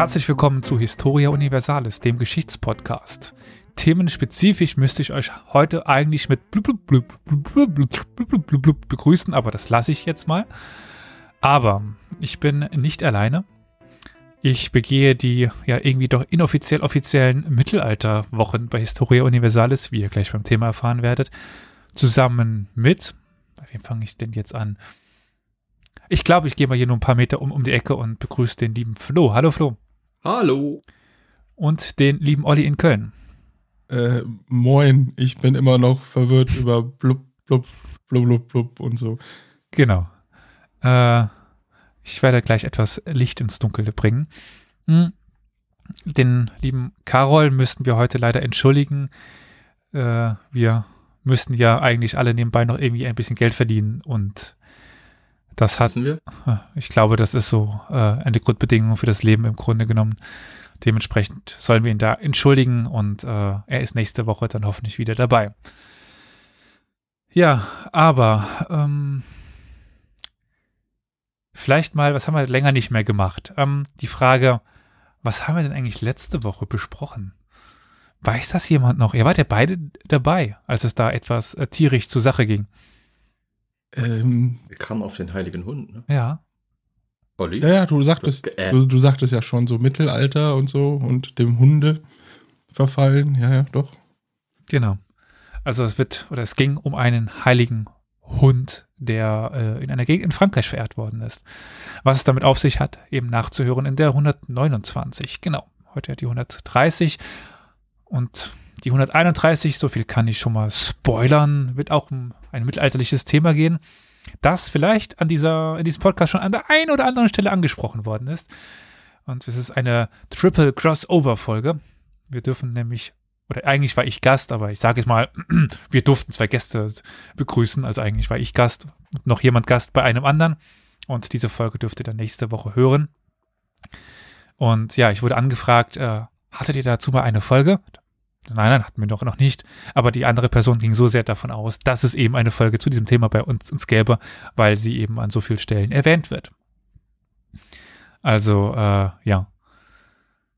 Herzlich willkommen zu Historia Universalis, dem Geschichtspodcast. Themenspezifisch müsste ich euch heute eigentlich mit blub, blub, blub, begrüßen, aber das lasse ich jetzt mal. Aber ich bin nicht alleine. Ich begehe die ja irgendwie doch inoffiziell offiziellen Mittelalterwochen bei Historia Universalis, wie ihr gleich beim Thema erfahren werdet, zusammen mit, wie fange ich denn jetzt an? Ich glaube, ich gehe mal hier nur ein paar Meter um, um die Ecke und begrüße den lieben Flo. Hallo Flo. Hallo. Und den lieben Olli in Köln. Äh, moin, ich bin immer noch verwirrt über blub, blub, blub, blub, blub und so. Genau. Äh, ich werde gleich etwas Licht ins Dunkel bringen. Hm. Den lieben Carol müssten wir heute leider entschuldigen. Äh, wir müssten ja eigentlich alle nebenbei noch irgendwie ein bisschen Geld verdienen und das hat, ich glaube, das ist so äh, eine Grundbedingung für das Leben im Grunde genommen. Dementsprechend sollen wir ihn da entschuldigen und äh, er ist nächste Woche dann hoffentlich wieder dabei. Ja, aber ähm, vielleicht mal, was haben wir länger nicht mehr gemacht? Ähm, die Frage, was haben wir denn eigentlich letzte Woche besprochen? Weiß das jemand noch? Ihr wart ja beide dabei, als es da etwas äh, tierisch zur Sache ging. Ähm, Wir kamen auf den heiligen Hund, ne? Ja. Olli? Ja, ja, du sagtest, du, du, sagtest ja schon so Mittelalter und so und dem Hunde verfallen. Ja, ja, doch. Genau. Also es wird, oder es ging um einen heiligen Hund, der äh, in einer Gegend in Frankreich verehrt worden ist. Was es damit auf sich hat, eben nachzuhören in der 129. Genau. Heute hat die 130 und die 131, so viel kann ich schon mal spoilern, wird auch um ein mittelalterliches Thema gehen, das vielleicht an dieser, in diesem Podcast schon an der einen oder anderen Stelle angesprochen worden ist. Und es ist eine Triple Crossover Folge. Wir dürfen nämlich, oder eigentlich war ich Gast, aber ich sage es mal, wir durften zwei Gäste begrüßen, also eigentlich war ich Gast und noch jemand Gast bei einem anderen. Und diese Folge dürft ihr dann nächste Woche hören. Und ja, ich wurde angefragt, äh, hattet ihr dazu mal eine Folge? Nein, nein, hatten wir doch noch nicht. Aber die andere Person ging so sehr davon aus, dass es eben eine Folge zu diesem Thema bei uns, uns gäbe, weil sie eben an so vielen Stellen erwähnt wird. Also, äh, ja.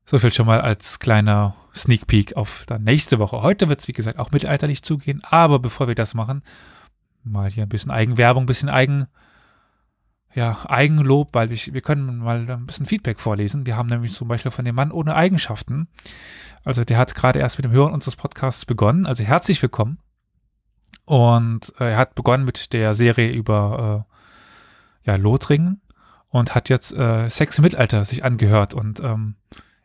So viel schon mal als kleiner Sneak Peek auf dann nächste Woche. Heute wird es, wie gesagt, auch mittelalterlich zugehen. Aber bevor wir das machen, mal hier ein bisschen Eigenwerbung, ein bisschen Eigen, ja, Eigenlob, weil ich, wir können mal ein bisschen Feedback vorlesen. Wir haben nämlich zum Beispiel von dem Mann ohne Eigenschaften. Also der hat gerade erst mit dem Hören unseres Podcasts begonnen. Also herzlich willkommen. Und äh, er hat begonnen mit der Serie über äh, ja, Lothringen und hat jetzt äh, Sex im Mittelalter sich angehört und ähm,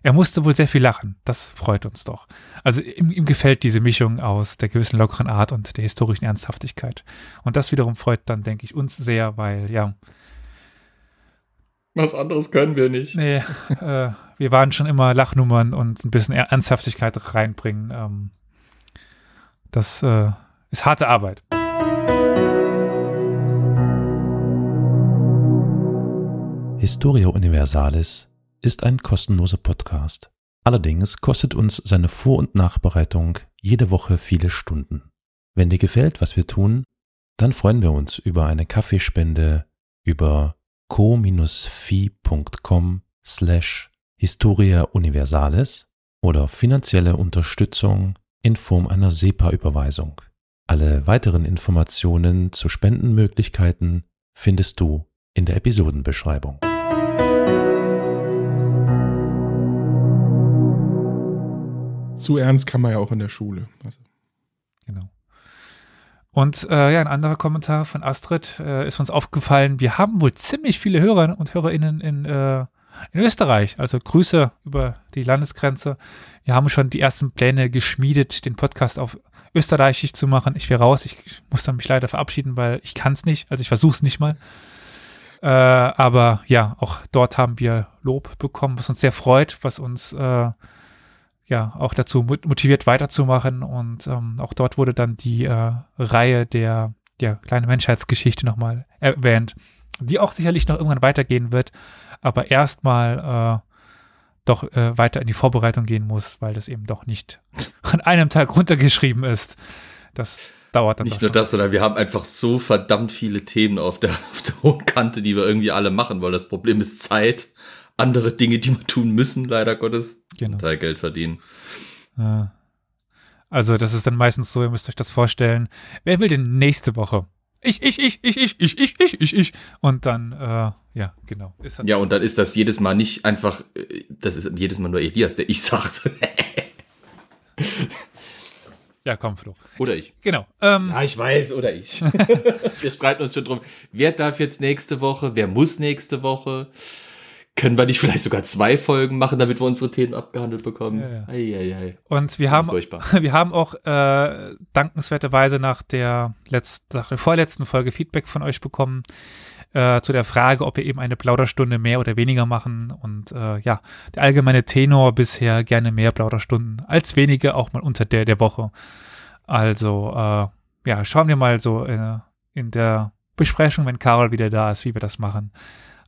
er musste wohl sehr viel lachen. Das freut uns doch. Also ihm, ihm gefällt diese Mischung aus der gewissen lockeren Art und der historischen Ernsthaftigkeit. Und das wiederum freut dann, denke ich, uns sehr, weil ja, was anderes können wir nicht. Nee, äh, wir waren schon immer Lachnummern und ein bisschen Ernsthaftigkeit reinbringen. Ähm, das äh, ist harte Arbeit. Historia Universalis ist ein kostenloser Podcast. Allerdings kostet uns seine Vor- und Nachbereitung jede Woche viele Stunden. Wenn dir gefällt, was wir tun, dann freuen wir uns über eine Kaffeespende, über co-fi.com slash Historia Universalis oder finanzielle Unterstützung in Form einer SEPA-Überweisung. Alle weiteren Informationen zu Spendenmöglichkeiten findest du in der Episodenbeschreibung. Zu ernst kann man ja auch in der Schule. Also. Genau. Und äh, ja, ein anderer Kommentar von Astrid äh, ist uns aufgefallen, wir haben wohl ziemlich viele Hörer und HörerInnen in, äh, in Österreich. Also Grüße über die Landesgrenze. Wir haben schon die ersten Pläne geschmiedet, den Podcast auf österreichisch zu machen. Ich wäre raus, ich, ich muss dann mich leider verabschieden, weil ich kann es nicht. Also ich versuche es nicht mal. Äh, aber ja, auch dort haben wir Lob bekommen, was uns sehr freut, was uns äh, ja auch dazu motiviert weiterzumachen. Und ähm, auch dort wurde dann die äh, Reihe der ja, kleine Menschheitsgeschichte nochmal erwähnt, die auch sicherlich noch irgendwann weitergehen wird, aber erstmal äh, doch äh, weiter in die Vorbereitung gehen muss, weil das eben doch nicht an einem Tag runtergeschrieben ist. Das dauert dann. Nicht nur das, sondern wir haben einfach so verdammt viele Themen auf der, auf der hohen Kante, die wir irgendwie alle machen wollen. Das Problem ist Zeit andere Dinge, die wir tun müssen, leider Gottes. Genau. Zum Teil Geld verdienen. Also, das ist dann meistens so, ihr müsst euch das vorstellen. Wer will denn nächste Woche? Ich, ich, ich, ich, ich, ich, ich, ich, ich, ich. Und dann, äh, ja, genau. ja, und dann ist das jedes Mal nicht einfach, äh, das ist jedes Mal nur Elias, der ich sagt. ja, komm, Flo. Oder ich. Genau. Ähm, ja, ich weiß, oder ich. Wir streiten uns schon drum. Wer darf jetzt nächste Woche? Wer muss nächste Woche? Können wir nicht vielleicht sogar zwei Folgen machen, damit wir unsere Themen abgehandelt bekommen? Ja, ja. Ei, ei, ei. Und wir haben, wir haben auch äh, dankenswerterweise nach der, letzten, nach der vorletzten Folge Feedback von euch bekommen äh, zu der Frage, ob wir eben eine Plauderstunde mehr oder weniger machen. Und äh, ja, der allgemeine Tenor bisher gerne mehr Plauderstunden als wenige, auch mal unter der der Woche. Also äh, ja, schauen wir mal so in, in der Besprechung, wenn Carol wieder da ist, wie wir das machen.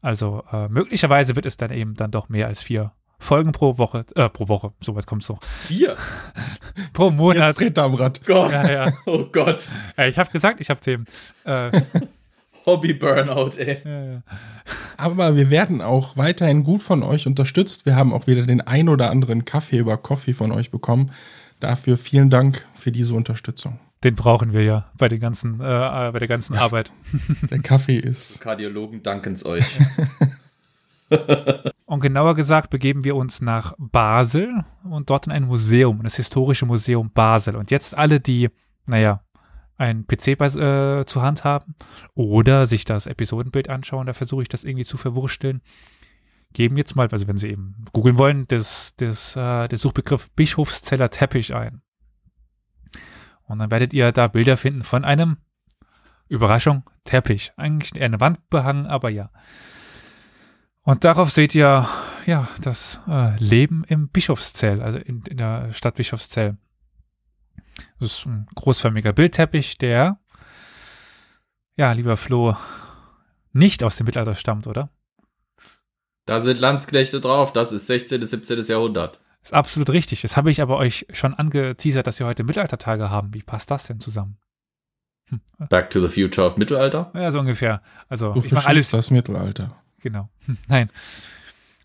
Also äh, möglicherweise wird es dann eben dann doch mehr als vier Folgen pro Woche, äh, pro Woche, so weit kommt es noch. Vier? pro Monat. Jetzt dreht er am Rad. Gott. Ja, ja. Oh Gott. Ja, ich habe gesagt, ich habe Themen. Äh, Hobby-Burnout, ey. Ja, ja. Aber wir werden auch weiterhin gut von euch unterstützt. Wir haben auch wieder den ein oder anderen Kaffee über Coffee von euch bekommen. Dafür vielen Dank für diese Unterstützung. Den brauchen wir ja bei, den ganzen, äh, bei der ganzen ja. Arbeit. Der Kaffee ist. Kardiologen danken es euch. und genauer gesagt begeben wir uns nach Basel und dort in ein Museum, das Historische Museum Basel. Und jetzt alle, die, naja, ein PC bei, äh, zur Hand haben oder sich das Episodenbild anschauen, da versuche ich das irgendwie zu verwursteln. Geben jetzt mal, also wenn Sie eben googeln wollen, das, das, äh, der Suchbegriff Bischofszeller Teppich ein. Und dann werdet ihr da Bilder finden von einem, Überraschung, Teppich. Eigentlich eher eine Wand behangen, aber ja. Und darauf seht ihr, ja, das äh, Leben im Bischofszell, also in, in der Stadt Bischofszell. Das ist ein großförmiger Bildteppich, der, ja, lieber Flo, nicht aus dem Mittelalter stammt, oder? Da sind Landsknechte drauf, das ist 16. bis 17. Jahrhundert. Ist absolut richtig. Das habe ich aber euch schon angeteasert, dass wir heute Mittelaltertage haben. Wie passt das denn zusammen? Hm. Back to the Future of Mittelalter? Ja, so ungefähr. Also du ich mache alles. das Mittelalter. Genau. Hm, nein.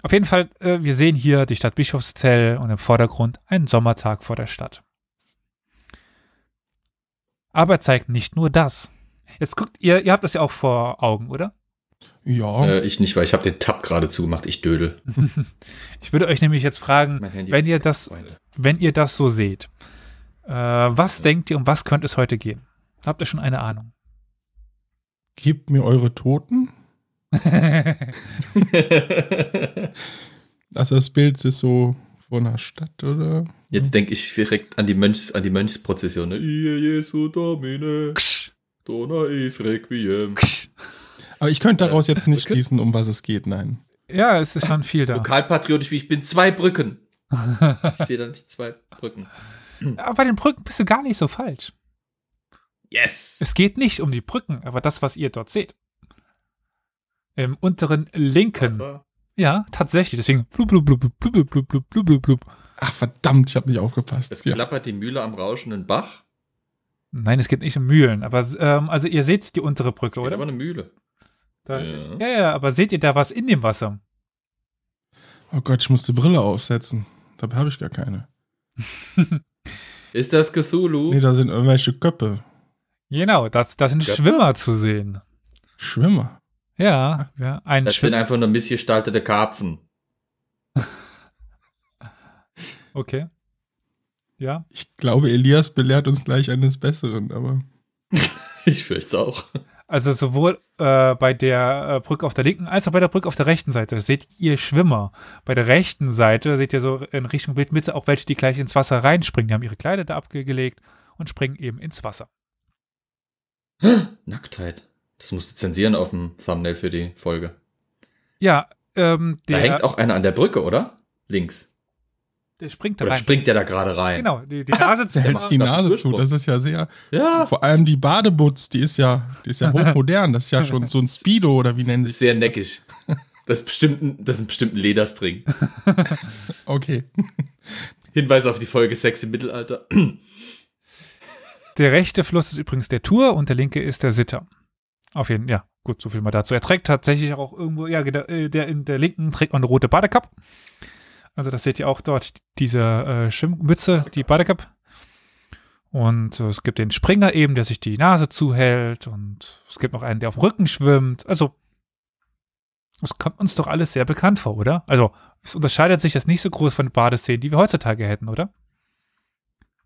Auf jeden Fall, äh, wir sehen hier die Stadt Bischofszell und im Vordergrund einen Sommertag vor der Stadt. Aber zeigt nicht nur das. Jetzt guckt ihr, ihr habt das ja auch vor Augen, oder? Ja. Äh, ich nicht, weil ich habe den Tab gerade zugemacht. Ich dödel. ich würde euch nämlich jetzt fragen, wenn ihr das, wenn ihr das so seht, äh, was ja. denkt ihr, um was könnte es heute gehen? Habt ihr schon eine Ahnung? Gebt mir eure Toten. also das Bild ist so von einer Stadt, oder? Jetzt denke ich direkt an die Mönchs, an die Mönchsprozession. Ne? Jesu Domine. Dona is Requiem. Aber ich könnte daraus jetzt nicht schließen, um was es geht, nein. Ja, es ist schon viel da. Lokalpatriotisch wie ich bin, zwei Brücken. ich sehe da nämlich zwei Brücken. Aber bei den Brücken bist du gar nicht so falsch. Yes! Es geht nicht um die Brücken, aber das, was ihr dort seht. Im unteren linken. Wasser. Ja, tatsächlich. Deswegen blub, blub, blub, blub, blub, blub, blub, blub, blub. Ach, verdammt, ich habe nicht aufgepasst. Es ja. klappert die Mühle am rauschenden Bach. Nein, es geht nicht um Mühlen, aber ähm, also ihr seht die untere Brücke, oder? aber eine Mühle. Da, ja. ja, ja, aber seht ihr da was in dem Wasser? Oh Gott, ich muss die Brille aufsetzen. Dabei habe ich gar keine. Ist das Cthulhu? Nee, da sind irgendwelche Köpfe. Genau, das, das sind Köpfe? Schwimmer zu sehen. Schwimmer? Ja, ja ein Das Schwim sind einfach nur missgestaltete Karpfen. okay. Ja. Ich glaube, Elias belehrt uns gleich eines Besseren, aber. ich fürchte es auch. Also sowohl äh, bei der äh, Brücke auf der linken als auch bei der Brücke auf der rechten Seite seht ihr Schwimmer. Bei der rechten Seite seht ihr so in Richtung Bildmitte auch welche, die gleich ins Wasser reinspringen. Die haben ihre Kleider da abgelegt und springen eben ins Wasser. Nacktheit. Das musst du zensieren auf dem Thumbnail für die Folge. Ja, ähm, der, Da hängt auch einer an der Brücke, oder? Links. Der springt da Oder rein. springt der da gerade rein? Genau, die, die Nase zu. hältst die Nase zu. Das ist ja sehr. Ja. Vor allem die Badebutz, die ist ja, die ist ja hochmodern. Das ist ja schon so ein Speedo oder wie nennen sie es? Sehr neckig. Das ist bestimmt ein, das ist bestimmt ein Lederstring. okay. Hinweis auf die Folge Sex im Mittelalter. Der rechte Fluss ist übrigens der Tour und der linke ist der Sitter. Auf jeden Fall, ja. gut, so viel man dazu. Er trägt tatsächlich auch irgendwo, ja, der, äh, der in der linken trägt man eine rote Badekappe. Also das seht ihr auch dort, diese äh, Schwimmmütze, die Badekappe. Und äh, es gibt den Springer eben, der sich die Nase zuhält. Und es gibt noch einen, der auf dem Rücken schwimmt. Also, es kommt uns doch alles sehr bekannt vor, oder? Also, es unterscheidet sich das nicht so groß von den Badeszenen, die wir heutzutage hätten, oder?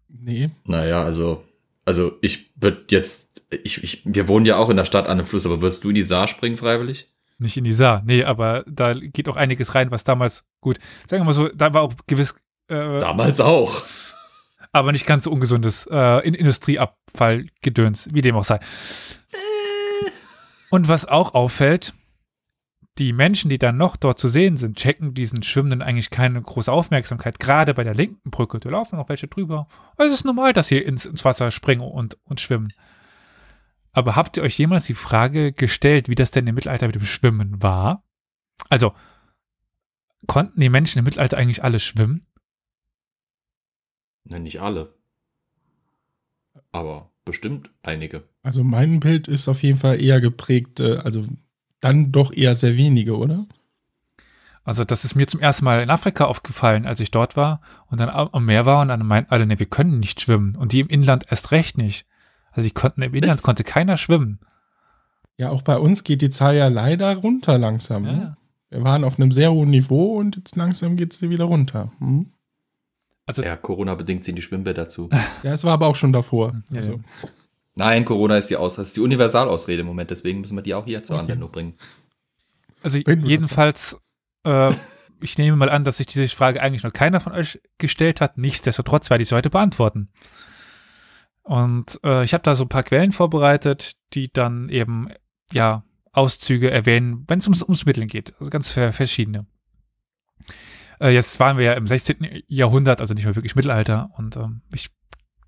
Nee. Naja, also, also ich würde jetzt, ich, ich, wir wohnen ja auch in der Stadt an einem Fluss, aber würdest du in die Saar springen freiwillig? Nicht in die Saar, nee, aber da geht auch einiges rein, was damals, gut, sagen wir mal so, da war auch gewiss. Äh, damals auch aber nicht ganz so ungesundes äh, in Industrieabfallgedöns, wie dem auch sei. Und was auch auffällt, die Menschen, die dann noch dort zu sehen sind, checken diesen Schwimmenden eigentlich keine große Aufmerksamkeit. Gerade bei der linken Brücke, da laufen noch welche drüber. Es ist normal, dass sie ins, ins Wasser springen und, und schwimmen. Aber habt ihr euch jemals die Frage gestellt, wie das denn im Mittelalter mit dem Schwimmen war? Also, konnten die Menschen im Mittelalter eigentlich alle schwimmen? Nein, nicht alle. Aber bestimmt einige. Also mein Bild ist auf jeden Fall eher geprägt, äh, also dann doch eher sehr wenige, oder? Also das ist mir zum ersten Mal in Afrika aufgefallen, als ich dort war und dann am Meer war und dann meinten alle, ne, wir können nicht schwimmen. Und die im Inland erst recht nicht. Also die konnten im Inland konnte keiner schwimmen. Ja, auch bei uns geht die Zahl ja leider runter langsam. Ja. Ne? Wir waren auf einem sehr hohen Niveau und jetzt langsam geht sie wieder runter. Hm? Also, ja, Corona-bedingt ziehen die Schwimmbäder zu. ja, es war aber auch schon davor. Ja, also. Nein, Corona ist die Ausrede, ist die Universalausrede im Moment, deswegen müssen wir die auch hier zur okay. Anwendung bringen. Also jedenfalls, äh, ich nehme mal an, dass sich diese Frage eigentlich noch keiner von euch gestellt hat. Nichtsdestotrotz werde ich sie heute beantworten. Und äh, ich habe da so ein paar Quellen vorbereitet, die dann eben ja Auszüge erwähnen, wenn es ums, ums Mitteln geht. Also ganz verschiedene. Äh, jetzt waren wir ja im 16. Jahrhundert, also nicht mehr wirklich Mittelalter. Und ähm, ich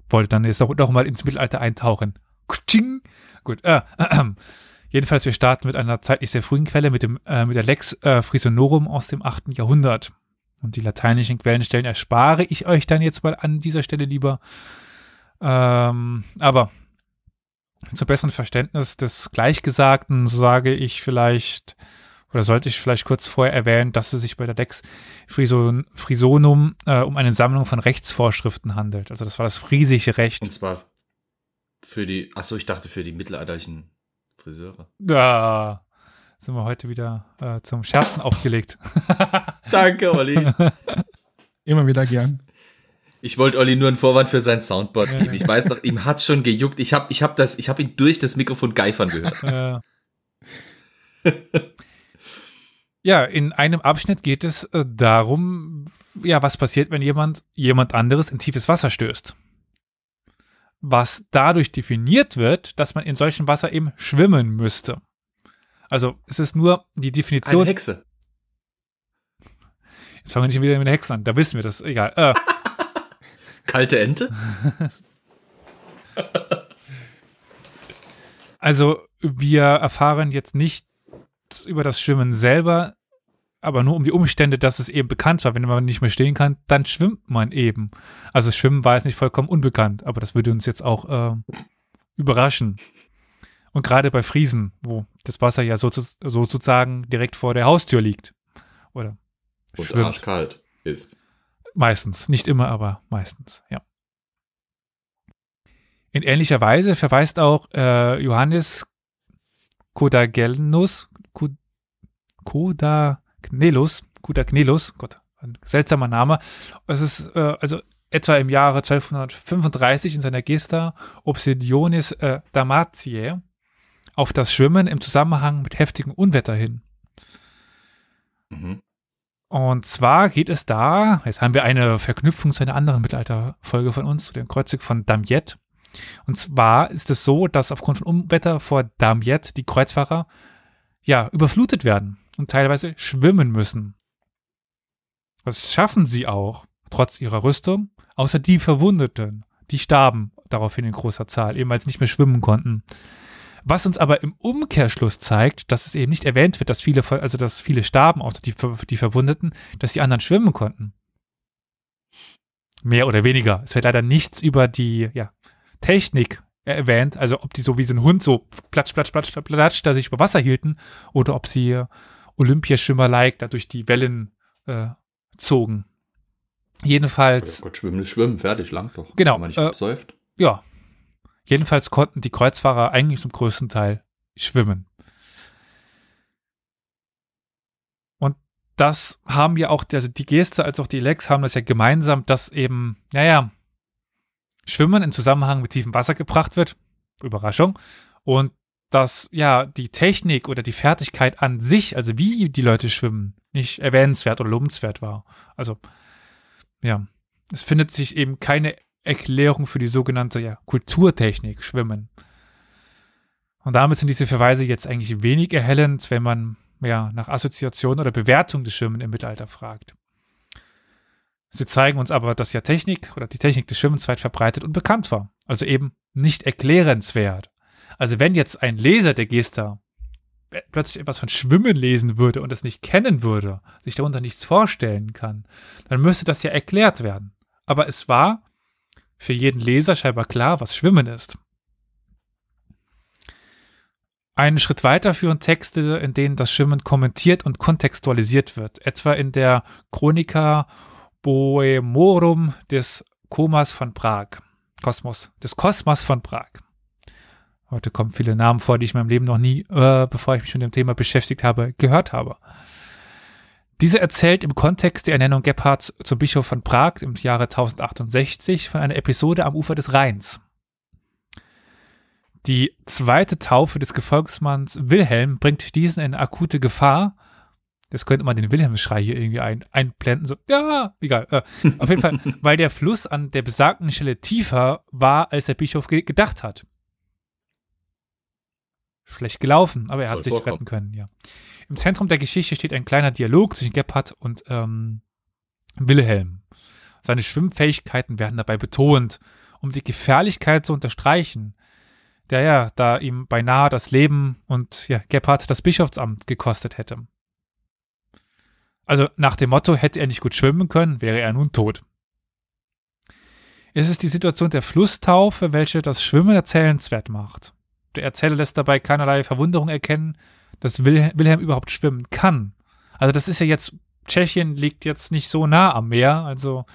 wollte dann jetzt noch, noch mal ins Mittelalter eintauchen. Kutsching. Gut. Äh, äh, jedenfalls, wir starten mit einer zeitlich sehr frühen Quelle, mit, dem, äh, mit der Lex äh, Frisonorum aus dem 8. Jahrhundert. Und die lateinischen Quellenstellen erspare ich euch dann jetzt mal an dieser Stelle lieber. Ähm, aber zum besseren Verständnis des Gleichgesagten sage ich vielleicht, oder sollte ich vielleicht kurz vorher erwähnen, dass es sich bei der Dex Frison, Frisonum äh, um eine Sammlung von Rechtsvorschriften handelt. Also das war das friesische Recht. Und zwar für die, achso, ich dachte für die mittelalterlichen Friseure. Da sind wir heute wieder äh, zum Scherzen aufgelegt. Danke, Olli. Immer wieder gern. Ich wollte Olli nur einen Vorwand für sein Soundboard geben. Ich weiß noch, ihm hat's schon gejuckt. Ich habe ich hab das, ich habe ihn durch das Mikrofon geifern gehört. Ja. Ja, in einem Abschnitt geht es äh, darum, ja, was passiert, wenn jemand jemand anderes in tiefes Wasser stößt. Was dadurch definiert wird, dass man in solchem Wasser eben schwimmen müsste. Also es ist nur die Definition. Eine Hexe. Jetzt fangen wir nicht wieder mit der Hexe an, da wissen wir das, egal. Äh. Kalte Ente? also wir erfahren jetzt nicht über das Schwimmen selber, aber nur um die Umstände, dass es eben bekannt war. Wenn man nicht mehr stehen kann, dann schwimmt man eben. Also Schwimmen war jetzt nicht vollkommen unbekannt, aber das würde uns jetzt auch äh, überraschen. Und gerade bei Friesen, wo das Wasser ja so, sozusagen direkt vor der Haustür liegt. Oder Und schwimmt. arschkalt ist. Meistens, nicht immer, aber meistens, ja. In ähnlicher Weise verweist auch äh, Johannes Kodagelnus, Kodaknelus, Kodaknelus, Gott, ein seltsamer Name. Es ist äh, also etwa im Jahre 1235 in seiner Gesta Obsidionis äh, Damatiae auf das Schwimmen im Zusammenhang mit heftigem Unwetter hin. Mhm. Und zwar geht es da, jetzt haben wir eine Verknüpfung zu einer anderen Mittelalterfolge von uns, zu dem Kreuzig von Damiette. Und zwar ist es so, dass aufgrund von Unwetter vor Damiette die Kreuzfahrer ja, überflutet werden und teilweise schwimmen müssen. Das schaffen sie auch, trotz ihrer Rüstung, außer die Verwundeten, die starben daraufhin in großer Zahl, eben weil sie nicht mehr schwimmen konnten. Was uns aber im Umkehrschluss zeigt, dass es eben nicht erwähnt wird, dass viele, also dass viele starben, außer die, die Verwundeten, dass die anderen schwimmen konnten. Mehr oder weniger. Es wird leider nichts über die ja, Technik erwähnt, also ob die so wie so ein Hund so platsch, platsch, platsch, platsch, platsch da sich über Wasser hielten oder ob sie Olympiaschwimmer-like da durch die Wellen äh, zogen. Jedenfalls. Oh Gott, schwimmen ist schwimmen, fertig, lang doch. Genau. Wenn man nicht äh, absäuft. Ja. Jedenfalls konnten die Kreuzfahrer eigentlich zum größten Teil schwimmen. Und das haben ja auch, also die Geste als auch die Lex haben das ja gemeinsam, dass eben, naja, Schwimmen in Zusammenhang mit tiefem Wasser gebracht wird. Überraschung. Und dass ja die Technik oder die Fertigkeit an sich, also wie die Leute schwimmen, nicht erwähnenswert oder lobenswert war. Also ja, es findet sich eben keine Erklärung für die sogenannte ja, Kulturtechnik Schwimmen. Und damit sind diese Verweise jetzt eigentlich wenig erhellend, wenn man ja nach Assoziation oder Bewertung des Schwimmen im Mittelalter fragt. Sie zeigen uns aber, dass ja Technik oder die Technik des Schwimmens weit verbreitet und bekannt war. Also eben nicht erklärenswert. Also wenn jetzt ein Leser der Gesta plötzlich etwas von Schwimmen lesen würde und es nicht kennen würde, sich darunter nichts vorstellen kann, dann müsste das ja erklärt werden. Aber es war für jeden Leser scheinbar klar, was Schwimmen ist. Einen Schritt weiter führen Texte, in denen das Schwimmen kommentiert und kontextualisiert wird, etwa in der Chronica Boemorum des Komas von Prag. Kosmos, des Kosmos von Prag. Heute kommen viele Namen vor, die ich in meinem Leben noch nie, äh, bevor ich mich mit dem Thema beschäftigt habe, gehört habe. Diese erzählt im Kontext der Ernennung Gebhards zum Bischof von Prag im Jahre 1068 von einer Episode am Ufer des Rheins. Die zweite Taufe des Gefolgsmanns Wilhelm bringt diesen in akute Gefahr das könnte man den Wilhelmsschrei hier irgendwie ein, einblenden. So, ja, egal. Äh, auf jeden Fall, weil der Fluss an der besagten Stelle tiefer war, als der Bischof ge gedacht hat. Schlecht gelaufen, aber er hat sich vorkommen. retten können, ja. Im Zentrum der Geschichte steht ein kleiner Dialog zwischen Gebhardt und ähm, Wilhelm. Seine Schwimmfähigkeiten werden dabei betont, um die Gefährlichkeit zu unterstreichen, der ja, da ihm beinahe das Leben und ja, Gebhardt das Bischofsamt gekostet hätte. Also nach dem Motto, hätte er nicht gut schwimmen können, wäre er nun tot. Es ist die Situation der Flusstaufe, welche das Schwimmen erzählenswert macht. Der Erzähler lässt dabei keinerlei Verwunderung erkennen, dass Wilhelm, überhaupt schwimmen kann. Also das ist ja jetzt, Tschechien liegt jetzt nicht so nah am Meer, also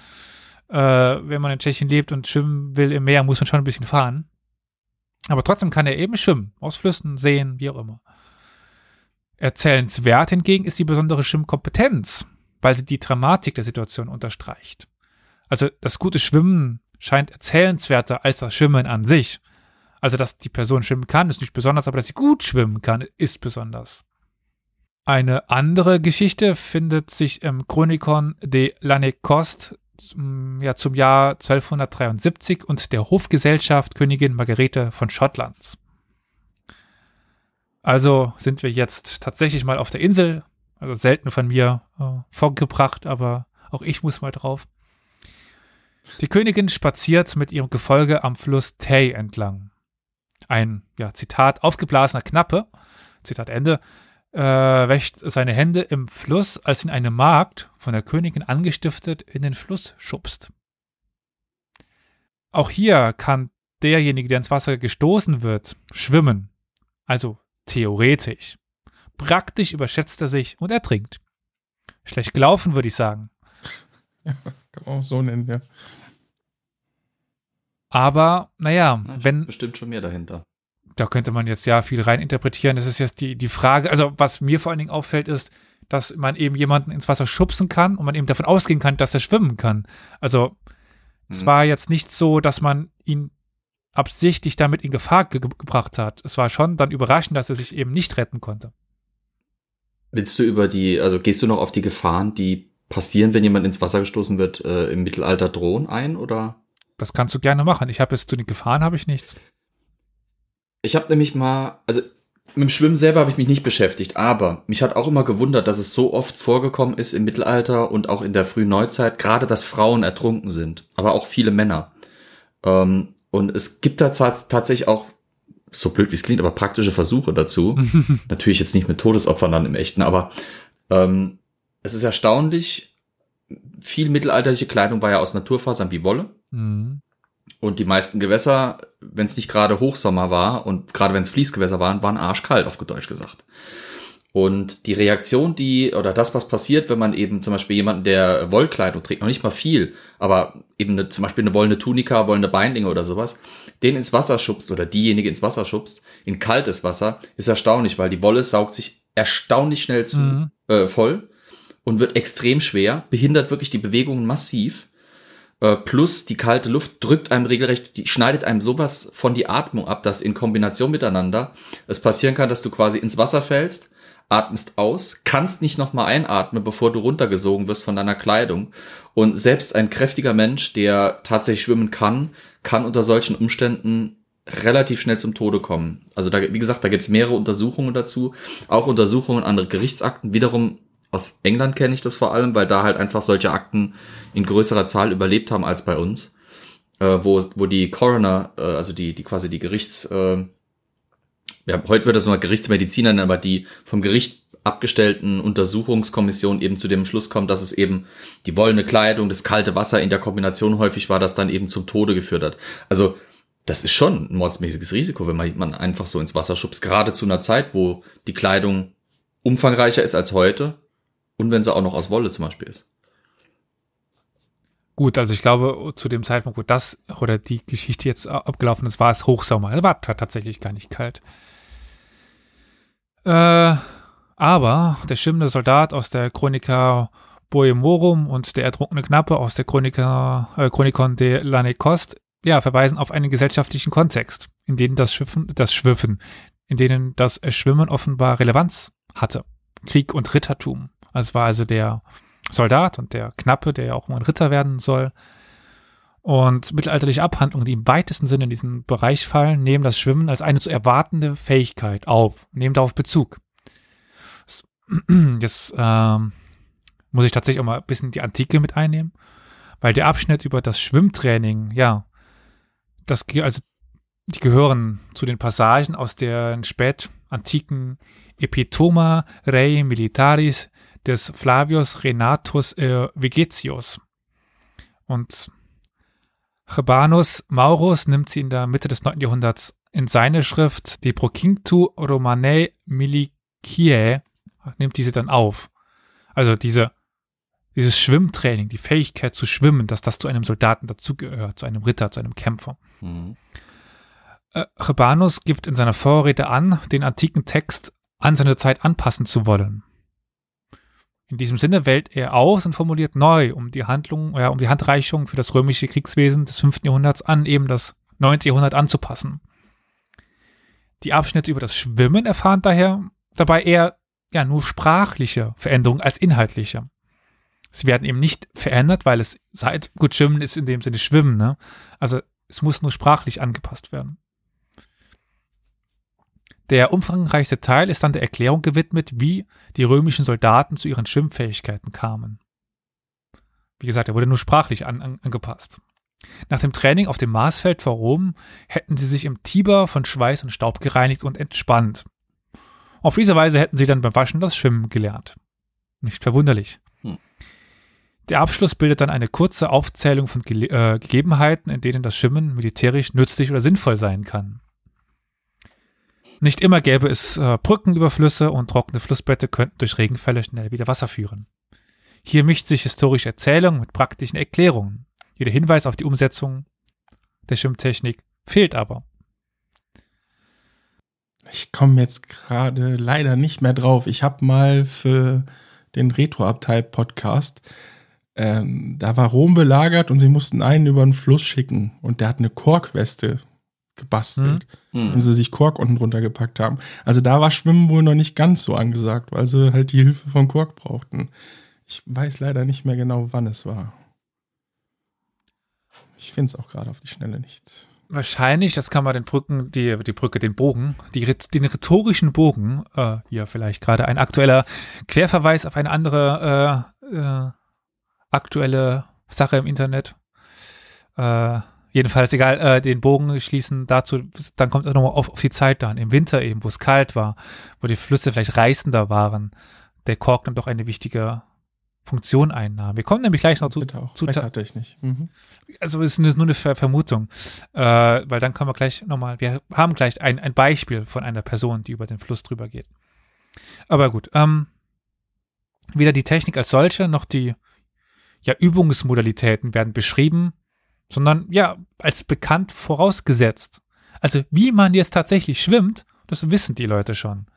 äh, wenn man in Tschechien lebt und schwimmen will im Meer, muss man schon ein bisschen fahren. Aber trotzdem kann er eben schwimmen, aus Flüssen, Seen, wie auch immer. Erzählenswert hingegen ist die besondere Schwimmkompetenz, weil sie die Dramatik der Situation unterstreicht. Also das gute Schwimmen scheint erzählenswerter als das Schwimmen an sich. Also dass die Person schwimmen kann, ist nicht besonders, aber dass sie gut schwimmen kann, ist besonders. Eine andere Geschichte findet sich im Chronikon de Lanecoste ja, zum Jahr 1273 und der Hofgesellschaft Königin Margarete von Schottlands. Also sind wir jetzt tatsächlich mal auf der Insel. Also selten von mir äh, vorgebracht, aber auch ich muss mal drauf. Die Königin spaziert mit ihrem Gefolge am Fluss Tay entlang. Ein, ja, Zitat, aufgeblasener Knappe, Zitat Ende, äh, wäscht seine Hände im Fluss, als ihn eine Magd, von der Königin angestiftet, in den Fluss schubst. Auch hier kann derjenige, der ins Wasser gestoßen wird, schwimmen. Also Theoretisch. Praktisch überschätzt er sich und ertrinkt. Schlecht gelaufen, würde ich sagen. Ja, kann man auch so nennen, ja. Aber, naja, Na, wenn. Bestimmt schon mehr dahinter. Da könnte man jetzt ja viel rein interpretieren. Das ist jetzt die, die Frage. Also, was mir vor allen Dingen auffällt, ist, dass man eben jemanden ins Wasser schubsen kann und man eben davon ausgehen kann, dass er schwimmen kann. Also, hm. es war jetzt nicht so, dass man ihn absichtlich damit in Gefahr ge gebracht hat. Es war schon dann überraschend, dass er sich eben nicht retten konnte. Willst du über die, also gehst du noch auf die Gefahren, die passieren, wenn jemand ins Wasser gestoßen wird, äh, im Mittelalter drohen ein oder? Das kannst du gerne machen. Ich habe jetzt zu den Gefahren habe ich nichts. Ich habe nämlich mal, also mit dem Schwimmen selber habe ich mich nicht beschäftigt, aber mich hat auch immer gewundert, dass es so oft vorgekommen ist im Mittelalter und auch in der frühen Neuzeit, gerade dass Frauen ertrunken sind, aber auch viele Männer. Ähm, und es gibt da zwar tatsächlich auch, so blöd wie es klingt, aber praktische Versuche dazu. Natürlich jetzt nicht mit Todesopfern dann im echten, aber ähm, es ist erstaunlich, viel mittelalterliche Kleidung war ja aus Naturfasern wie Wolle. Mhm. Und die meisten Gewässer, wenn es nicht gerade Hochsommer war und gerade wenn es Fließgewässer waren, waren arschkalt, auf Deutsch gesagt. Und die Reaktion, die, oder das, was passiert, wenn man eben zum Beispiel jemanden, der Wollkleidung trägt, noch nicht mal viel, aber eben eine, zum Beispiel eine wollene Tunika, wollene Beinlinge oder sowas, den ins Wasser schubst oder diejenige ins Wasser schubst, in kaltes Wasser, ist erstaunlich, weil die Wolle saugt sich erstaunlich schnell zu, mhm. äh, voll und wird extrem schwer, behindert wirklich die Bewegungen massiv. Äh, plus die kalte Luft drückt einem regelrecht, die schneidet einem sowas von die Atmung ab, dass in Kombination miteinander es passieren kann, dass du quasi ins Wasser fällst, atmest aus, kannst nicht nochmal einatmen, bevor du runtergesogen wirst von deiner Kleidung. Und selbst ein kräftiger Mensch, der tatsächlich schwimmen kann, kann unter solchen Umständen relativ schnell zum Tode kommen. Also da, wie gesagt, da gibt es mehrere Untersuchungen dazu, auch Untersuchungen an Gerichtsakten. Wiederum aus England kenne ich das vor allem, weil da halt einfach solche Akten in größerer Zahl überlebt haben als bei uns, äh, wo, wo die Coroner, äh, also die, die quasi die Gerichts, äh, ja, heute wird das nur Gerichtsmediziner nennen, aber die vom Gericht abgestellten Untersuchungskommission eben zu dem Schluss kommt, dass es eben die wollene Kleidung, das kalte Wasser in der Kombination häufig war, das dann eben zum Tode geführt hat. Also das ist schon ein mordsmäßiges Risiko, wenn man, man einfach so ins Wasser schubst, gerade zu einer Zeit, wo die Kleidung umfangreicher ist als heute und wenn sie auch noch aus Wolle zum Beispiel ist. Gut, also ich glaube, zu dem Zeitpunkt, wo das oder die Geschichte jetzt abgelaufen ist, war es Hochsommer. Es war tatsächlich gar nicht kalt. Äh, aber der schwimmende Soldat aus der Chronica Boemorum und der ertrunkene Knappe aus der Chronica, äh, Chronikon de Lanecost ja, verweisen auf einen gesellschaftlichen Kontext, in dem das Schiffen, das Schwiffen, in denen das Schwimmen offenbar Relevanz hatte. Krieg und Rittertum. Es war also der Soldat und der Knappe, der ja auch mal ein Ritter werden soll. Und mittelalterliche Abhandlungen, die im weitesten Sinne in diesen Bereich fallen, nehmen das Schwimmen als eine zu erwartende Fähigkeit auf, nehmen darauf Bezug. Jetzt ähm, muss ich tatsächlich auch mal ein bisschen die Antike mit einnehmen, weil der Abschnitt über das Schwimmtraining, ja, das also die gehören zu den Passagen aus der spätantiken Epitoma Rei Militaris des Flavius Renatus äh, Vegetius. Und Chebanus Maurus nimmt sie in der Mitte des 9. Jahrhunderts in seine Schrift De Procinctu Romanae Miliciae, nimmt diese dann auf. Also diese, dieses Schwimmtraining, die Fähigkeit zu schwimmen, dass das zu einem Soldaten dazugehört, zu einem Ritter, zu einem Kämpfer. Mhm. Äh, Chebanus gibt in seiner Vorrede an, den antiken Text an seine Zeit anpassen zu wollen. In diesem Sinne wählt er aus und formuliert neu, um die Handlung, ja, um die Handreichung für das römische Kriegswesen des 5. Jahrhunderts an eben das 9. Jahrhundert anzupassen. Die Abschnitte über das Schwimmen erfahren daher dabei eher ja nur sprachliche Veränderungen als inhaltliche. Sie werden eben nicht verändert, weil es seit gut Schwimmen ist in dem Sinne Schwimmen, ne? Also es muss nur sprachlich angepasst werden. Der umfangreichste Teil ist dann der Erklärung gewidmet, wie die römischen Soldaten zu ihren Schwimmfähigkeiten kamen. Wie gesagt, er wurde nur sprachlich an, an, angepasst. Nach dem Training auf dem Marsfeld vor Rom hätten sie sich im Tiber von Schweiß und Staub gereinigt und entspannt. Auf diese Weise hätten sie dann beim Waschen das Schwimmen gelernt. Nicht verwunderlich. Hm. Der Abschluss bildet dann eine kurze Aufzählung von Ge äh, Gegebenheiten, in denen das Schwimmen militärisch nützlich oder sinnvoll sein kann. Nicht immer gäbe es äh, Brücken über Flüsse und trockene Flussbette könnten durch Regenfälle schnell wieder Wasser führen. Hier mischt sich historische Erzählung mit praktischen Erklärungen. Jeder Hinweis auf die Umsetzung der Schwimmtechnik fehlt aber. Ich komme jetzt gerade leider nicht mehr drauf. Ich habe mal für den Retroabteil-Podcast, ähm, da war Rom belagert und sie mussten einen über den Fluss schicken und der hat eine Korkweste gebastelt, mhm. und sie sich Kork unten drunter gepackt haben. Also da war Schwimmen wohl noch nicht ganz so angesagt, weil sie halt die Hilfe von Kork brauchten. Ich weiß leider nicht mehr genau, wann es war. Ich finde es auch gerade auf die Schnelle nicht. Wahrscheinlich, das kann man den Brücken, die, die Brücke, den Bogen, die, den rhetorischen Bogen, äh, ja, vielleicht gerade ein aktueller Querverweis auf eine andere äh, äh, aktuelle Sache im Internet. Äh, Jedenfalls, egal, äh, den Bogen schließen dazu, dann kommt es nochmal auf, auf die Zeit dann. Im Winter eben, wo es kalt war, wo die Flüsse vielleicht reißender waren, der Kork dann doch eine wichtige Funktion einnahm. Wir kommen nämlich gleich noch zu. Bitte auch. zu hatte ich nicht. Mhm. Also ist nur eine Vermutung, äh, weil dann kommen wir gleich nochmal. Wir haben gleich ein, ein Beispiel von einer Person, die über den Fluss drüber geht. Aber gut, ähm, weder die Technik als solche noch die ja, Übungsmodalitäten werden beschrieben, sondern ja, als bekannt vorausgesetzt. Also wie man jetzt tatsächlich schwimmt, das wissen die Leute schon.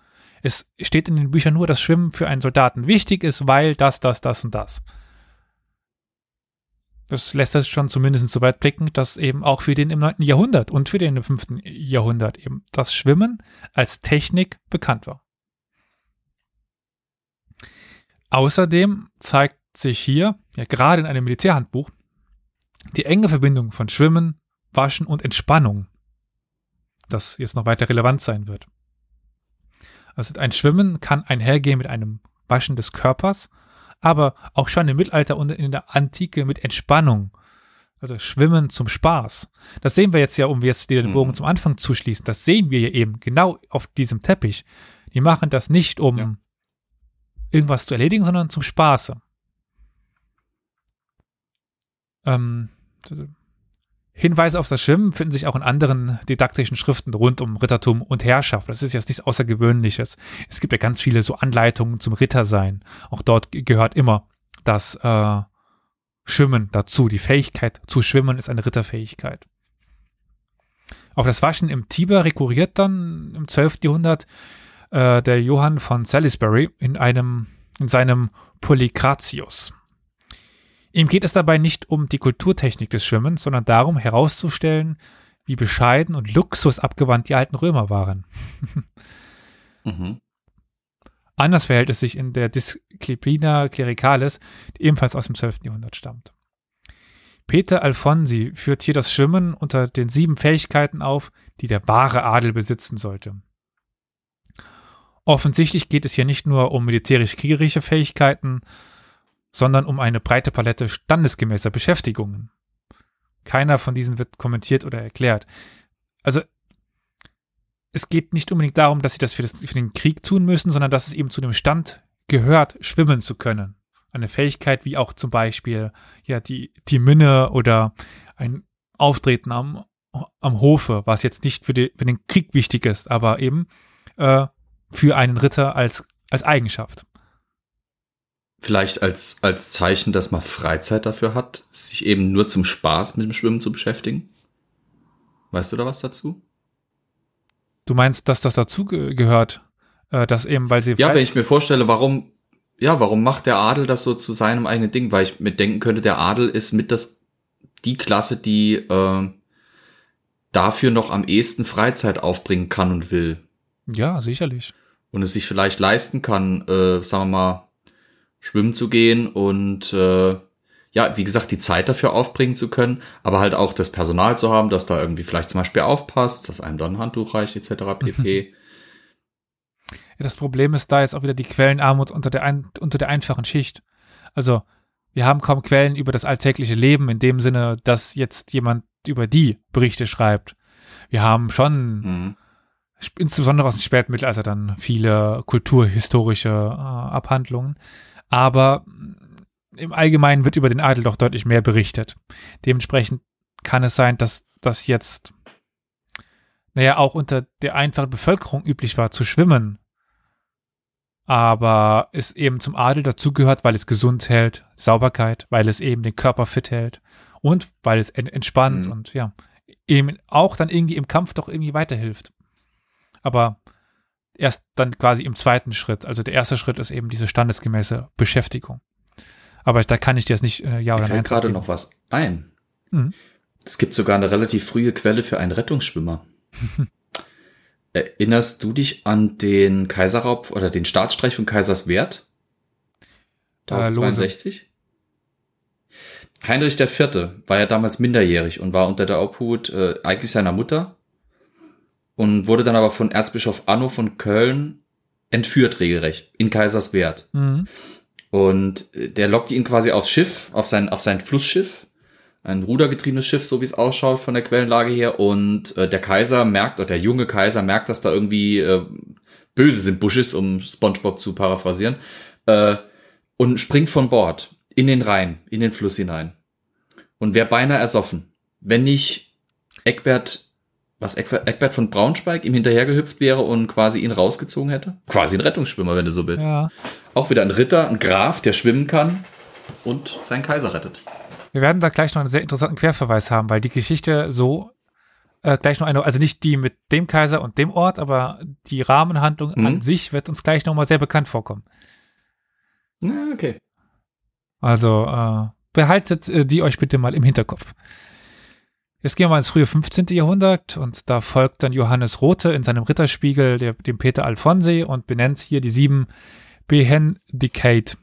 Es steht in den Büchern nur, dass Schwimmen für einen Soldaten wichtig ist, weil das, das, das und das. Das lässt es schon zumindest so weit blicken, dass eben auch für den im 9. Jahrhundert und für den im 5. Jahrhundert eben das Schwimmen als Technik bekannt war. Außerdem zeigt sich hier, ja gerade in einem Militärhandbuch, die enge Verbindung von Schwimmen, Waschen und Entspannung, das jetzt noch weiter relevant sein wird. Also ein Schwimmen kann einhergehen mit einem Waschen des Körpers, aber auch schon im Mittelalter und in der Antike mit Entspannung. Also Schwimmen zum Spaß. Das sehen wir jetzt ja, um jetzt den Bogen mhm. zum Anfang zu schließen. Das sehen wir ja eben genau auf diesem Teppich. Die machen das nicht, um ja. irgendwas zu erledigen, sondern zum Spaße. Ähm, Hinweise auf das Schwimmen finden sich auch in anderen didaktischen Schriften rund um Rittertum und Herrschaft. Das ist jetzt nichts Außergewöhnliches. Es gibt ja ganz viele so Anleitungen zum Rittersein. Auch dort gehört immer das äh, Schwimmen dazu. Die Fähigkeit zu schwimmen ist eine Ritterfähigkeit. Auf das Waschen im Tiber rekurriert dann im 12. Jahrhundert äh, der Johann von Salisbury in einem in seinem Polykratius. Ihm geht es dabei nicht um die Kulturtechnik des Schwimmens, sondern darum herauszustellen, wie bescheiden und luxusabgewandt die alten Römer waren. mhm. Anders verhält es sich in der Disciplina Clericalis, die ebenfalls aus dem 12. Jahrhundert stammt. Peter Alfonsi führt hier das Schwimmen unter den sieben Fähigkeiten auf, die der wahre Adel besitzen sollte. Offensichtlich geht es hier nicht nur um militärisch-kriegerische Fähigkeiten, sondern um eine breite Palette standesgemäßer Beschäftigungen. Keiner von diesen wird kommentiert oder erklärt. Also es geht nicht unbedingt darum, dass sie das für, das für, den Krieg tun müssen, sondern dass es eben zu dem Stand gehört, schwimmen zu können. Eine Fähigkeit wie auch zum Beispiel ja die, die Minne oder ein Auftreten am, am Hofe, was jetzt nicht für, die, für den Krieg wichtig ist, aber eben äh, für einen Ritter als, als Eigenschaft vielleicht als, als Zeichen, dass man Freizeit dafür hat, sich eben nur zum Spaß mit dem Schwimmen zu beschäftigen? Weißt du da was dazu? Du meinst, dass das dazu gehört, äh, dass eben, weil sie. Ja, wenn ich mir vorstelle, warum, ja, warum macht der Adel das so zu seinem eigenen Ding? Weil ich mir denken könnte, der Adel ist mit das, die Klasse, die, äh, dafür noch am ehesten Freizeit aufbringen kann und will. Ja, sicherlich. Und es sich vielleicht leisten kann, äh, sagen wir mal, schwimmen zu gehen und äh, ja, wie gesagt, die Zeit dafür aufbringen zu können, aber halt auch das Personal zu haben, dass da irgendwie vielleicht zum Beispiel aufpasst, dass einem dann ein Handtuch reicht, etc. pp. das Problem ist da jetzt auch wieder die Quellenarmut unter der, ein, unter der einfachen Schicht. Also, wir haben kaum Quellen über das alltägliche Leben in dem Sinne, dass jetzt jemand über die Berichte schreibt. Wir haben schon, mhm. insbesondere aus dem Spätmittelalter, dann viele kulturhistorische äh, Abhandlungen aber im Allgemeinen wird über den Adel doch deutlich mehr berichtet. Dementsprechend kann es sein, dass das jetzt, naja, auch unter der einfachen Bevölkerung üblich war, zu schwimmen. Aber es eben zum Adel dazugehört, weil es gesund hält, Sauberkeit, weil es eben den Körper fit hält und weil es entspannt mhm. und ja, eben auch dann irgendwie im Kampf doch irgendwie weiterhilft. Aber erst dann quasi im zweiten Schritt. Also der erste Schritt ist eben diese standesgemäße Beschäftigung. Aber da kann ich dir jetzt nicht äh, ja oder Mir nein. gerade geben. noch was ein. Mhm. Es gibt sogar eine relativ frühe Quelle für einen Rettungsschwimmer. Erinnerst du dich an den Kaiserraub oder den Staatsstreich von Kaiserswerth? 1062? Äh, Heinrich IV. war ja damals minderjährig und war unter der Obhut äh, eigentlich seiner Mutter und wurde dann aber von Erzbischof Anno von Köln entführt regelrecht in Kaiserswerth. Mhm. Und äh, der lockt ihn quasi aufs Schiff, auf sein, auf sein Flussschiff, ein rudergetriebenes Schiff, so wie es ausschaut von der Quellenlage her. Und äh, der Kaiser merkt, oder der junge Kaiser merkt, dass da irgendwie äh, Böse sind Bushes, um SpongeBob zu paraphrasieren. Äh, und springt von Bord in den Rhein, in den Fluss hinein und wäre beinahe ersoffen, wenn nicht Eckbert, was Eckbert, von Braunschweig ihm hinterhergehüpft wäre und quasi ihn rausgezogen hätte. Quasi ein Rettungsschwimmer, wenn du so willst. Ja. Auch wieder ein Ritter, ein Graf, der schwimmen kann und seinen Kaiser rettet. Wir werden da gleich noch einen sehr interessanten Querverweis haben, weil die Geschichte so äh, gleich noch eine, also nicht die mit dem Kaiser und dem Ort, aber die Rahmenhandlung Mhm. an sich wird uns gleich nochmal sehr bekannt vorkommen. Ja, okay. Also äh, behaltet äh, die euch bitte mal im Hinterkopf. Jetzt gehen wir ins frühe 15. Jahrhundert und da folgt dann Johannes Rothe in seinem Ritterspiegel der, dem Peter Alfonsi und benennt hier die sieben Behendigkeit,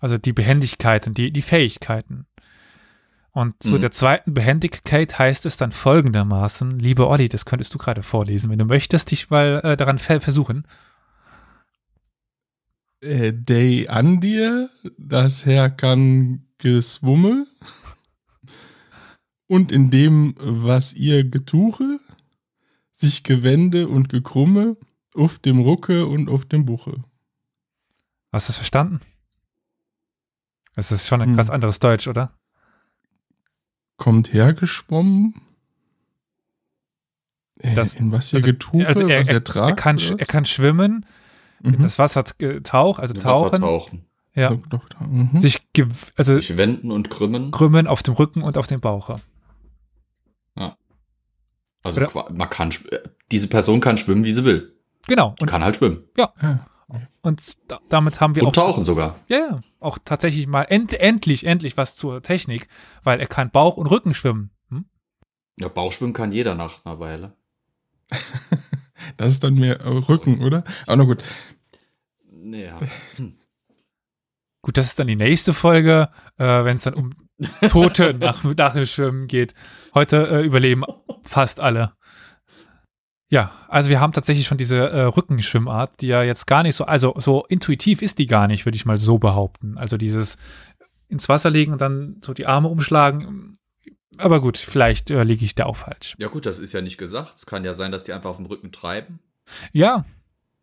also die Behendigkeiten, die, die Fähigkeiten. Und zu Mhm. der zweiten Behendigkeit heißt es dann folgendermaßen, liebe Olli, das könntest du gerade vorlesen, wenn du möchtest, dich mal äh, daran ver versuchen. Äh, Day an dir, das Herr kann geswumme. Und in dem, was ihr getuche, sich gewende und gekrumme, auf dem Rucke und auf dem Buche. Hast du das verstanden? Das ist schon ein Hm. krass anderes Deutsch, oder? Kommt hergeschwommen. Äh, Das- in was ihr also- getuche, also er- was er, tragt. Er kann, er kann schwimmen, in das Wasser t- tauch, also Im Wasser tauchen, tauchen. ja, Doch, doch, doch. Mhm. sich also Sich wenden und krümmen. krümmen auf dem Rücken und auf dem Bauch. Also Oder- man kann, äh, diese Person kann schwimmen, wie sie will. Genau. Und, kann halt schwimmen. Ja. und da, damit haben wir Und auch, tauchen sogar. ja, ja, auch tatsächlich mal end, endlich, endlich was zur Technik, weil er kann Bauch und Rücken schwimmen. Hm? Ja, Bauchschwimmen kann jeder nach einer Weile. Das ist dann mehr äh, Rücken, oder? Aber na gut. Ja. Gut, das ist dann die nächste Folge, äh, wenn es dann um Tote nach, nach dem Schwimmen geht. Heute äh, überleben fast alle. Ja, also wir haben tatsächlich schon diese äh, Rückenschwimmart, die ja jetzt gar nicht so, also so intuitiv ist die gar nicht, würde ich mal so behaupten. Also dieses ins Wasser legen und dann so die Arme umschlagen. Aber gut, vielleicht äh, liege ich da auch falsch. ja gut, das ist ja nicht gesagt. Es kann ja sein, dass die einfach auf dem Rücken treiben. Ja,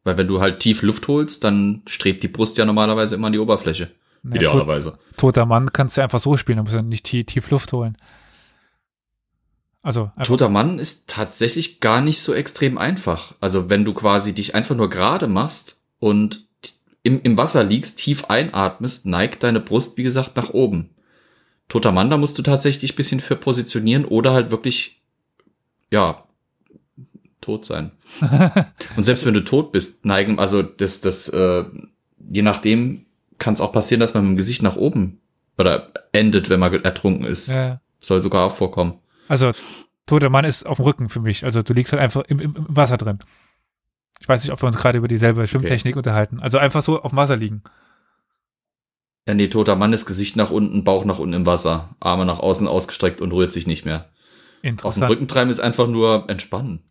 Weil wenn du halt tief Luft holst, dann strebt die Brust ja normalerweise immer an die Oberfläche. tot, Idealerweise. toter Mann kannst du einfach so spielen, da musst du nicht tief, tief Luft holen. Also, Toter Mann ist tatsächlich gar nicht so extrem einfach. Also wenn du quasi dich einfach nur gerade machst und im, im Wasser liegst, tief einatmest, neigt deine Brust, wie gesagt, nach oben. Toter Mann, da musst du tatsächlich ein bisschen für positionieren oder halt wirklich, ja, tot sein. und selbst wenn du tot bist, neigen, also das, das, äh, je nachdem kann es auch passieren, dass man mit dem Gesicht nach oben oder endet, wenn man ertrunken ist. äh, Soll sogar auch vorkommen. Also, toter Mann ist auf dem Rücken für mich. Also, du liegst halt einfach im, im, im Wasser drin. Ich weiß nicht, ob wir uns gerade über dieselbe Schwimmtechnik unterhalten. Also einfach so auf dem Wasser liegen. Ja, nee, toter Mann ist Gesicht nach unten, Bauch nach unten im Wasser, Arme nach außen ausgestreckt und rührt sich nicht mehr. Auf dem Interessant. Rücken treiben ist einfach nur entspannen.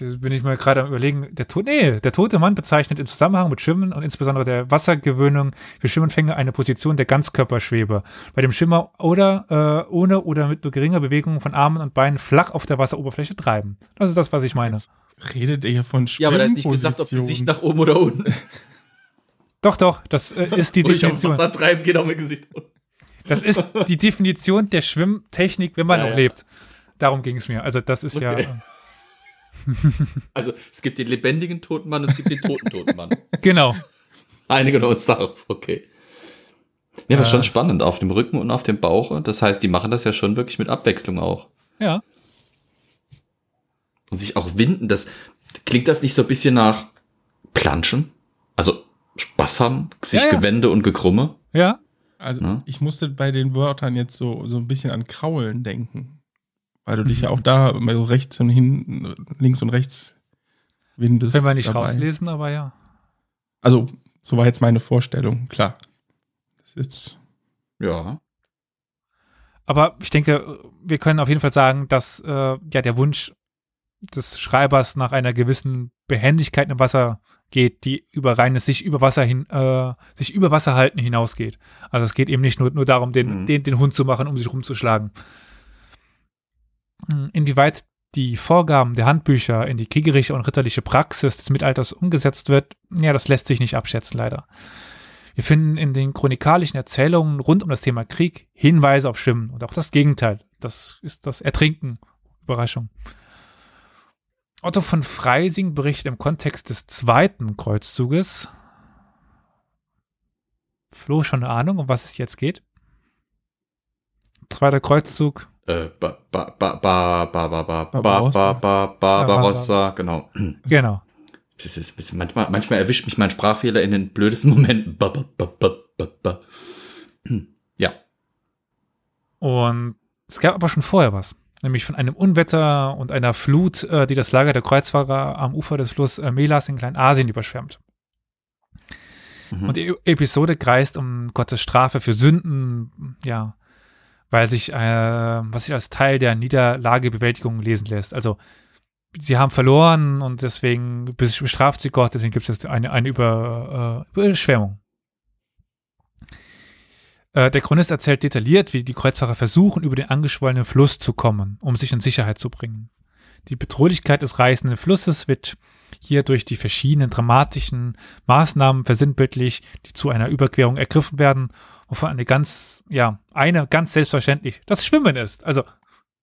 Jetzt bin ich mal gerade am überlegen, der, to nee, der tote Mann bezeichnet im Zusammenhang mit Schwimmen und insbesondere der Wassergewöhnung für Schwimmenfänger eine Position der Ganzkörperschwebe. Bei dem Schwimmer oder äh, ohne oder mit nur geringer Bewegung von Armen und Beinen flach auf der Wasseroberfläche treiben. Das ist das, was ich meine. Redet ihr von Ja, aber da ist nicht gesagt, ob? Gesicht nach oben oder unten. Doch, doch, das äh, ist die Wo ich auf dem Definition. Wasser treiben, geht auch mit Gesicht. unten. Das ist die Definition der Schwimmtechnik, wenn man Ja, noch ja. lebt. Darum ging es mir. Also das ist ja, Okay. äh, Also, es gibt den lebendigen toten Mann und es gibt den toten toten Mann. genau. Einigen wir uns darauf, okay. Ja, aber Äh. schon spannend, auf dem Rücken und auf dem Bauch. Das heißt, die machen das ja schon wirklich mit Abwechslung auch. Ja. Und sich auch winden, das klingt das nicht so ein bisschen nach Planschen? Also Spaß haben, sich Ja, ja. Gewände und Gekrumme? Ja. Also Ne? ich musste bei den Wörtern jetzt so, so ein bisschen an Kraulen denken. Weil du dich ja auch da immer so rechts und hin, links und rechts windest. Wenn wir nicht dabei. rauslesen, aber ja. Also, so war jetzt meine Vorstellung, klar. Das ist jetzt, Ja. Aber ich denke, wir können auf jeden Fall sagen, dass äh, ja der Wunsch des Schreibers nach einer gewissen Behendigkeit im Wasser geht, die über reines sich über Wasser hin, äh, sich über Wasser halten hinausgeht. Also es geht eben nicht nur, nur darum, den, Mhm. den, den Hund zu machen, um sich rumzuschlagen. Inwieweit die Vorgaben der Handbücher in die kriegerische und ritterliche Praxis des Mittelalters umgesetzt wird, ja, das lässt sich nicht abschätzen, leider. Wir finden in den chronikalischen Erzählungen rund um das Thema Krieg Hinweise auf Schwimmen und auch das Gegenteil. Das ist das Ertrinken. Überraschung. Otto von Freising berichtet im Kontext des zweiten Kreuzzuges. Flo, schon eine Ahnung, um was es jetzt geht? Zweiter Kreuzzug. Barbarossa, genau. Genau. Das ist, manchmal, manchmal erwischt mich mein Sprachfehler in den blödesten Momenten. Ja. Und es gab aber schon vorher was. Nämlich von einem Unwetter und einer Flut, die das Lager der Kreuzfahrer am Ufer des Flusses Melas in Kleinasien überschwemmt. Mhm. Und die Episode kreist um Gottes Strafe für Sünden, ja, weil sich, äh, was sich als Teil der Niederlagebewältigung lesen lässt. Also sie haben verloren und deswegen bestraft sie Gott, deswegen gibt es eine, eine Über, äh, Überschwemmung. Äh, der Chronist erzählt detailliert, wie die Kreuzfahrer versuchen, über den angeschwollenen Fluss zu kommen, um sich in Sicherheit zu bringen. Die Bedrohlichkeit des reißenden Flusses wird hier durch die verschiedenen dramatischen Maßnahmen versinnbildlich, die zu einer Überquerung ergriffen werden, wovon eine ganz, ja, eine ganz selbstverständlich das Schwimmen ist. Also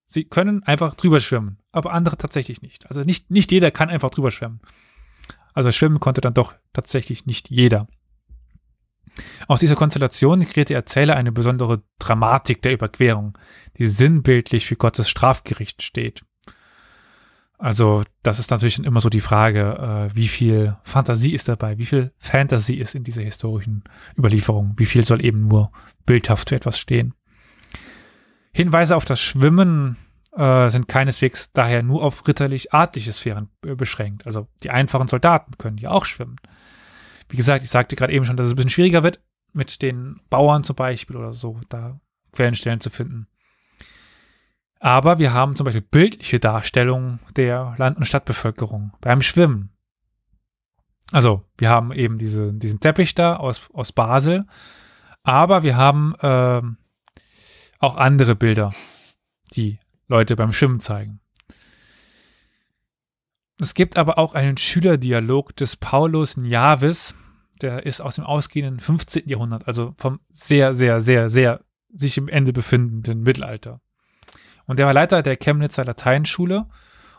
Sie können einfach drüber schwimmen, aber andere tatsächlich nicht. Also nicht, nicht jeder kann einfach drüber schwimmen. Also schwimmen konnte dann doch tatsächlich nicht jeder. Aus dieser Konstellation kreiert der Erzähler eine besondere Dramatik der Überquerung, die sinnbildlich für Gottes Strafgericht steht. Also das ist natürlich immer so die Frage, äh, wie viel Fantasie ist dabei, wie viel Fantasie ist in dieser historischen Überlieferung, wie viel soll eben nur bildhaft für etwas stehen. Hinweise auf das Schwimmen äh, sind keineswegs daher nur auf ritterlich-adliche Sphären beschränkt. Also die einfachen Soldaten können ja auch schwimmen. Wie gesagt, ich sagte gerade eben schon, dass es ein bisschen schwieriger wird, mit den Bauern zum Beispiel oder so, da Quellenstellen zu finden. Aber wir haben zum Beispiel bildliche Darstellungen der Land- und Stadtbevölkerung beim Schwimmen. Also, wir haben eben diese, diesen Teppich da aus, aus Basel, aber wir haben äh, auch andere Bilder, die Leute beim Schwimmen zeigen. Es gibt aber auch einen Schülerdialog des Paulus Njavis, der ist aus dem ausgehenden 15. Jahrhundert, also vom sehr, sehr, sehr, sehr sich im Ende befindenden Mittelalter. Und der war Leiter der Chemnitzer Lateinschule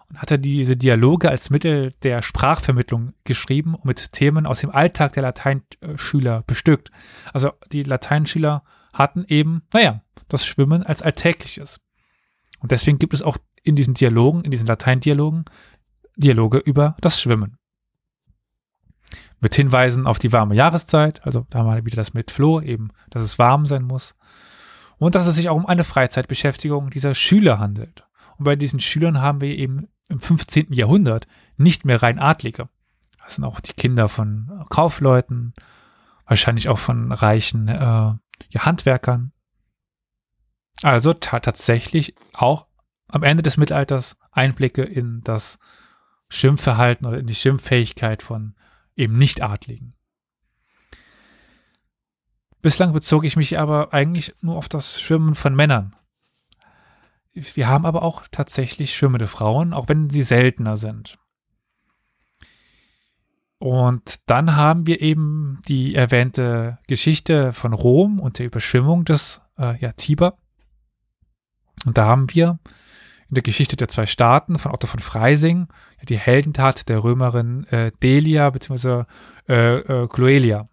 und hatte diese Dialoge als Mittel der Sprachvermittlung geschrieben und mit Themen aus dem Alltag der Lateinschüler bestückt. Also die Lateinschüler hatten eben, naja, das Schwimmen als Alltägliches. Und deswegen gibt es auch in diesen Dialogen, in diesen Lateindialogen, Dialoge über das Schwimmen. Mit Hinweisen auf die warme Jahreszeit, also da haben wir wieder das mit Flo, eben, dass es warm sein muss. Und dass es sich auch um eine Freizeitbeschäftigung dieser Schüler handelt. Und bei diesen Schülern haben wir eben im 15. Jahrhundert nicht mehr rein Adlige. Das sind auch die Kinder von Kaufleuten, wahrscheinlich auch von reichen äh, Handwerkern. Also tatsächlich auch am Ende des Mittelalters Einblicke in das Schimpfverhalten oder in die Schimpffähigkeit von eben Nichtadligen. Bislang bezog ich mich aber eigentlich nur auf das Schwimmen von Männern. Wir haben aber auch tatsächlich schwimmende Frauen, auch wenn sie seltener sind. Und dann haben wir eben die erwähnte Geschichte von Rom und der Überschwemmung des äh, ja, Tiber. Und da haben wir in der Geschichte der zwei Staaten von Otto von Freising die Heldentat der Römerin äh, Delia bzw. Äh, äh, Cloelia.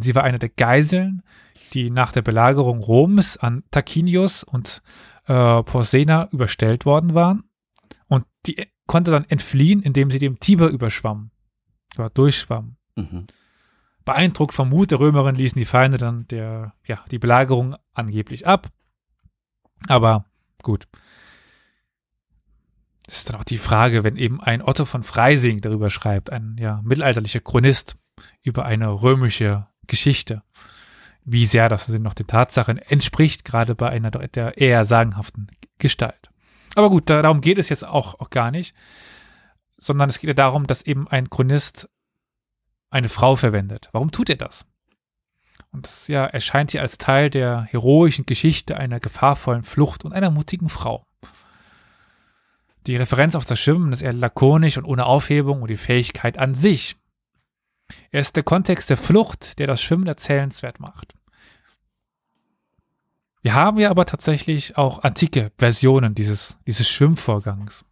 Und sie war eine der Geiseln, die nach der Belagerung Roms an Tarquinius und äh, Porsena überstellt worden waren. Und die konnte dann entfliehen, indem sie dem Tiber überschwamm. Oder durchschwamm. Mhm. Beeindruckt vom Mut der Römerin ließen die Feinde dann der, ja, die Belagerung angeblich ab. Aber gut. Das ist dann auch die Frage, wenn eben ein Otto von Freising darüber schreibt, ein ja, mittelalterlicher Chronist über eine römische Geschichte, wie sehr das noch den Tatsachen entspricht, gerade bei einer der eher sagenhaften Gestalt. Aber gut, darum geht es jetzt auch, auch gar nicht, sondern es geht ja darum, dass eben ein Chronist eine Frau verwendet. Warum tut er das? Und das ja erscheint hier als Teil der heroischen Geschichte einer gefahrvollen Flucht und einer mutigen Frau. Die Referenz auf das Schwimmen ist eher lakonisch und ohne Aufhebung und die Fähigkeit an sich. Er ist der Kontext der Flucht, der das Schwimmen erzählenswert macht. Wir haben ja aber tatsächlich auch antike Versionen dieses, dieses Schwimmvorgangs.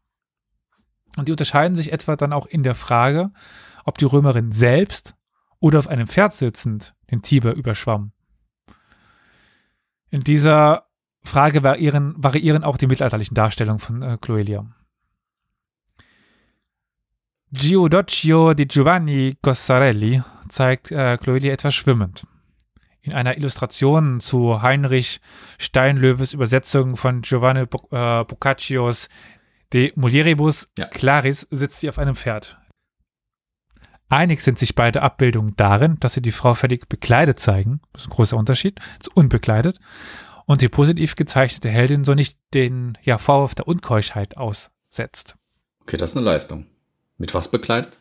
Und die unterscheiden sich etwa dann auch in der Frage, ob die Römerin selbst oder auf einem Pferd sitzend den Tiber überschwamm. In dieser Frage variieren, variieren auch die mittelalterlichen Darstellungen von äh, Cloelia. Giudoccio di Giovanni Cossarelli zeigt äh, Cloelia etwas schwimmend. In einer Illustration zu Heinrich Steinlöwes Übersetzung von Giovanni Bo äh, Boccaccios De Mulieribus ja. Claris sitzt sie auf einem Pferd. Einig sind sich beide Abbildungen darin, dass sie die Frau völlig bekleidet zeigen. Das ist ein großer Unterschied. Ist unbekleidet. Und die positiv gezeichnete Heldin so nicht den ja, Vorwurf der Unkeuschheit aussetzt. Okay, das ist eine Leistung. Mit was bekleidet?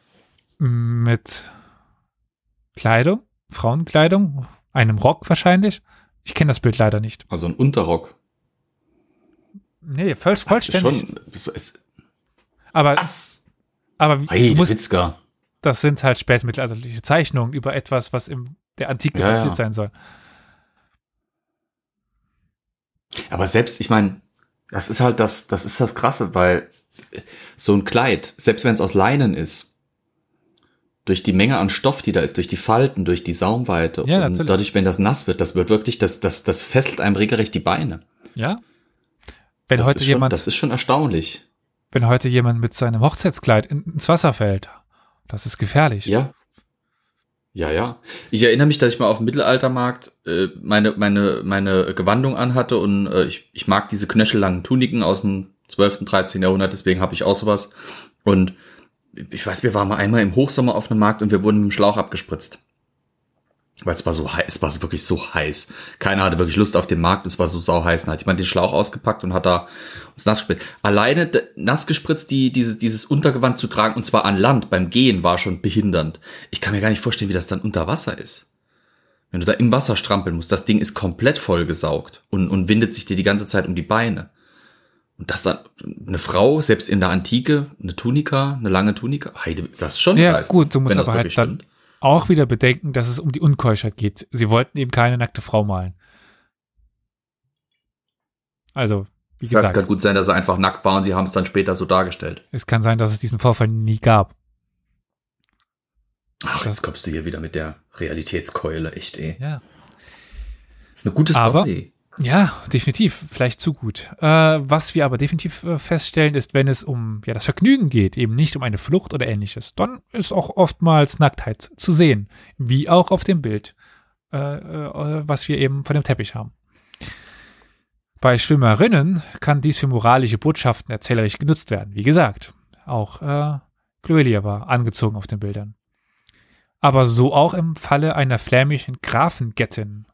Mit Kleidung, Frauenkleidung, einem Rock wahrscheinlich. Ich kenne das Bild leider nicht. Also ein Unterrock. Nee, voll, vollständig. Schon, ist, aber, was? aber hey, musst, Witzka. das sind halt spätmittelalterliche Zeichnungen über etwas, was in der Antike ja, passiert ja. sein soll. Aber selbst, ich meine, das ist halt das, das ist das Krasse, weil so ein Kleid, selbst wenn es aus Leinen ist, durch die Menge an Stoff, die da ist, durch die Falten, durch die Saumweite ja, und natürlich. dadurch, wenn das nass wird, das wird wirklich, das, das, das fesselt einem regelrecht die Beine. Ja. Wenn das heute jemand, schon, das ist schon erstaunlich. Wenn heute jemand mit seinem Hochzeitskleid ins Wasser fällt, das ist gefährlich. Ja. Ja, ja. Ich erinnere mich, dass ich mal auf dem Mittelaltermarkt äh, meine, meine, meine Gewandung anhatte und äh, ich, ich mag diese knöchellangen Tuniken aus dem 12., 13. Jahrhundert, deswegen habe ich auch sowas. Und ich weiß, wir waren mal einmal im Hochsommer auf einem Markt und wir wurden mit dem Schlauch abgespritzt. Weil es war so heiß, es war wirklich so heiß. Keiner hatte wirklich Lust auf den Markt, es war so sau heiß. Dann hat jemand den Schlauch ausgepackt und hat da uns nass gespritzt. Alleine nass gespritzt, die, dieses, dieses Untergewand zu tragen, und zwar an Land beim Gehen, war schon behindernd. Ich kann mir gar nicht vorstellen, wie das dann unter Wasser ist. Wenn du da im Wasser strampeln musst, das Ding ist komplett vollgesaugt und, und windet sich dir die ganze Zeit um die Beine. Und das dann eine Frau, selbst in der Antike, eine Tunika, eine lange Tunika, Heide, das ist schon Ja, leisten, gut, du musst aber halt stimmt. dann auch wieder bedenken, dass es um die Unkeuschheit geht. Sie wollten eben keine nackte Frau malen. Also, wie das gesagt. Es kann gut sein, dass er einfach nackt war und sie haben es dann später so dargestellt. Es kann sein, dass es diesen Vorfall nie gab. Ach, jetzt kommst du hier wieder mit der Realitätskeule, echt, ey. Ja. Das ist eine gute Story. Ja, definitiv, vielleicht zu gut. Äh, was wir aber definitiv äh, feststellen, ist, wenn es um ja das Vergnügen geht, eben nicht um eine Flucht oder ähnliches, dann ist auch oftmals Nacktheit zu sehen, wie auch auf dem Bild, äh, äh was wir eben von dem Teppich haben. Bei Schwimmerinnen kann dies für moralische Botschaften erzählerisch genutzt werden. Wie gesagt, auch äh, Cloelia war angezogen auf den Bildern. Aber so auch im Falle einer flämischen Grafengattin.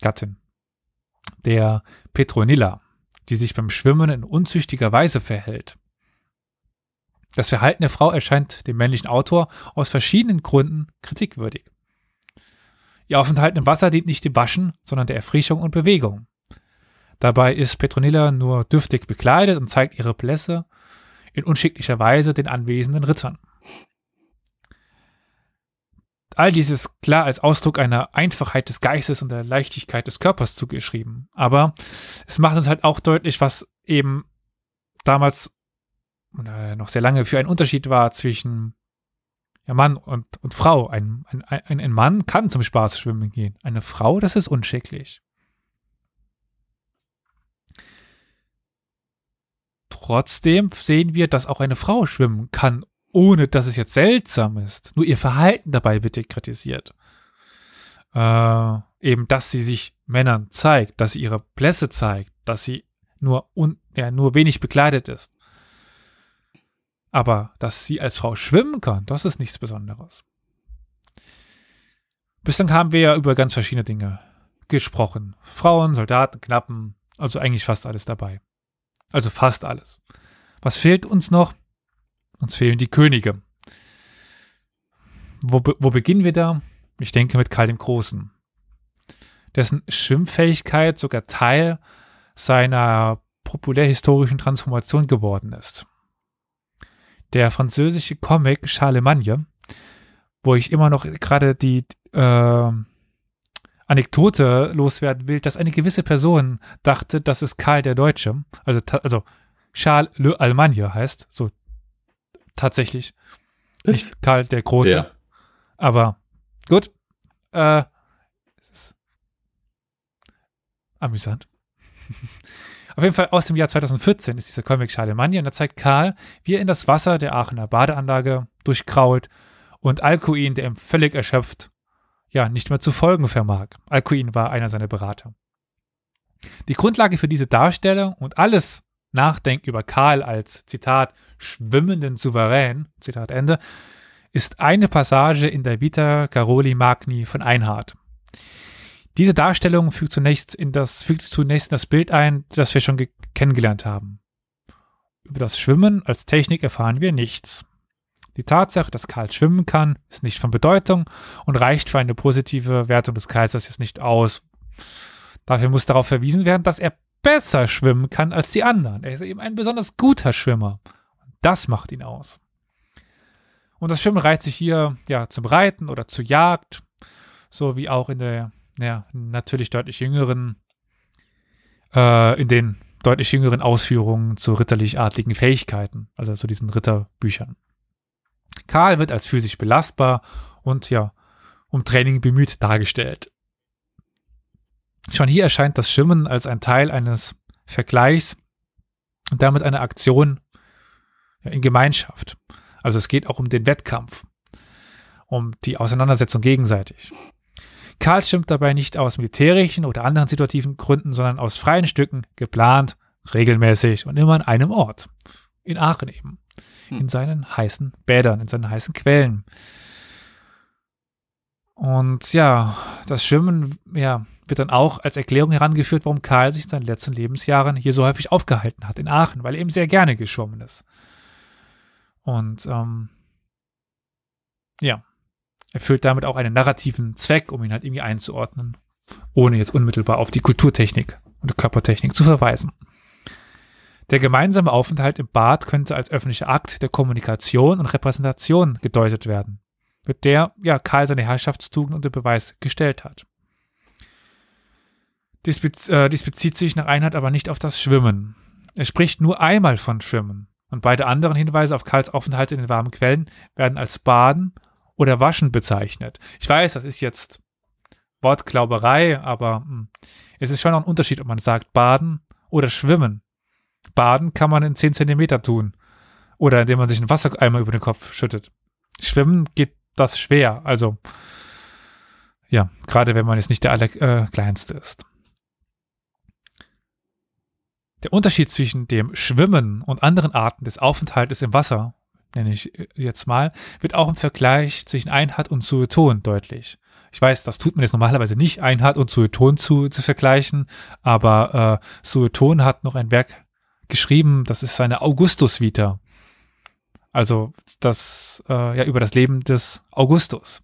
Gattin der Petronilla, die sich beim Schwimmen in unzüchtiger Weise verhält. Das Verhalten der Frau erscheint dem männlichen Autor aus verschiedenen Gründen kritikwürdig. Ihr Aufenthalt im Wasser dient nicht dem Waschen, sondern der Erfrischung und Bewegung. Dabei ist Petronilla nur dürftig bekleidet und zeigt ihre Blässe in unschicklicher Weise den anwesenden Rittern. All dies ist klar als Ausdruck einer Einfachheit des Geistes und der Leichtigkeit des Körpers zugeschrieben. Aber es macht uns halt auch deutlich, was eben damals oder noch sehr lange für ein Unterschied war zwischen ja, Mann und, und Frau. Ein, ein, ein, ein Mann kann zum Spaß schwimmen gehen. Eine Frau, das ist unschicklich. Trotzdem sehen wir, dass auch eine Frau schwimmen kann ohne dass es jetzt seltsam ist. Nur ihr Verhalten dabei wird kritisiert. Äh, eben, dass sie sich Männern zeigt, dass sie ihre Blässe zeigt, dass sie nur, un, ja, nur wenig bekleidet ist. Aber dass sie als Frau schwimmen kann, das ist nichts Besonderes. Bislang haben wir ja über ganz verschiedene Dinge gesprochen. Frauen, Soldaten, Knappen, also eigentlich fast alles dabei. Also fast alles. Was fehlt uns noch? Uns fehlen die Könige. Wo, wo beginnen wir da? Ich denke mit Karl dem Großen. Dessen Schwimmfähigkeit sogar Teil seiner populärhistorischen Transformation geworden ist. der französische Comic Charlemagne, wo ich immer noch gerade die äh, Anekdote loswerden will, dass eine gewisse Person dachte, das ist Karl der Deutsche, also, also Charles le Allemagne heißt, so tatsächlich. Nicht Karl der Große. Ja. Aber gut. Äh, es ist amüsant. Auf jeden Fall aus dem Jahr 2014 ist dieser Comic Charlemagne und da zeigt Karl, wie er in das Wasser der Aachener Badeanlage durchkrault und Alcuin, der ihm völlig erschöpft, ja, nicht mehr zu folgen vermag. Alcuin war einer seiner Berater. Die Grundlage für diese Darstellung und alles Nachdenken über Karl als, Zitat, schwimmenden Souverän, Zitat Ende, ist eine Passage in der Vita Caroli Magni von Einhard. Diese Darstellung fügt zunächst in das, fügt zunächst in das Bild ein, das wir schon kennengelernt haben. Über das Schwimmen als Technik erfahren wir nichts. Die Tatsache, dass Karl schwimmen kann, ist nicht von Bedeutung und reicht für eine positive Wertung des Kaisers jetzt nicht aus. Dafür muss darauf verwiesen werden, dass er besser schwimmen kann als die anderen. Er ist eben ein besonders guter Schwimmer. Das macht ihn aus. Und das Schwimmen reiht sich hier ja zum Reiten oder zur Jagd, so wie auch in der ja, natürlich deutlich jüngeren, äh, in den deutlich jüngeren Ausführungen zu ritterlich-adligen Fähigkeiten, also zu diesen Ritterbüchern. Karl wird als physisch belastbar und ja, um Training bemüht dargestellt. Schon hier erscheint das Schwimmen als ein Teil eines Vergleichs und damit eine Aktion in Gemeinschaft. Also es geht auch um den Wettkampf, um die Auseinandersetzung gegenseitig. Karl stimmt dabei nicht aus militärischen oder anderen situativen Gründen, sondern aus freien Stücken, geplant, regelmäßig und immer an einem Ort. In Aachen eben. Hm. In seinen heißen Bädern, in seinen heißen Quellen. Und ja, das Schwimmen, ja, wird dann auch als Erklärung herangeführt, warum Karl sich in seinen letzten Lebensjahren hier so häufig aufgehalten hat, in Aachen, weil er eben sehr gerne geschwommen ist. Und ähm, ja, erfüllt damit auch einen narrativen Zweck, um ihn halt irgendwie einzuordnen, ohne jetzt unmittelbar auf die Kulturtechnik oder Körpertechnik zu verweisen. Der gemeinsame Aufenthalt im Bad könnte als öffentlicher Akt der Kommunikation und Repräsentation gedeutet werden, mit der ja Karl seine Herrschaftstugend unter Beweis gestellt hat. Dies, bez äh, dies bezieht sich nach Einheit aber nicht auf das Schwimmen. Er spricht nur einmal von Schwimmen und beide anderen Hinweise auf Karls Aufenthalt in den warmen Quellen werden als Baden oder Waschen bezeichnet. Ich weiß, das ist jetzt Wortglauberei, aber mh, hm, es ist schon noch ein Unterschied, ob man sagt Baden oder Schwimmen. Baden kann man in 10 Zentimeter tun. Oder indem man sich einen Wassereimer über den Kopf schüttet. Schwimmen geht das schwer. Also, ja, gerade wenn man jetzt nicht der allerkleinste äh, ist. Der Unterschied zwischen dem Schwimmen und anderen Arten des Aufenthaltes im Wasser nenne ich äh, jetzt mal, wird auch im Vergleich zwischen Einhard und Sueton deutlich. Ich weiß, das tut man jetzt normalerweise nicht, Einhard und Sueton zu, zu vergleichen, aber äh, Sueton hat noch ein Werk geschrieben, das ist seine Augustus-Vita. Also das äh, ja über das Leben des Augustus.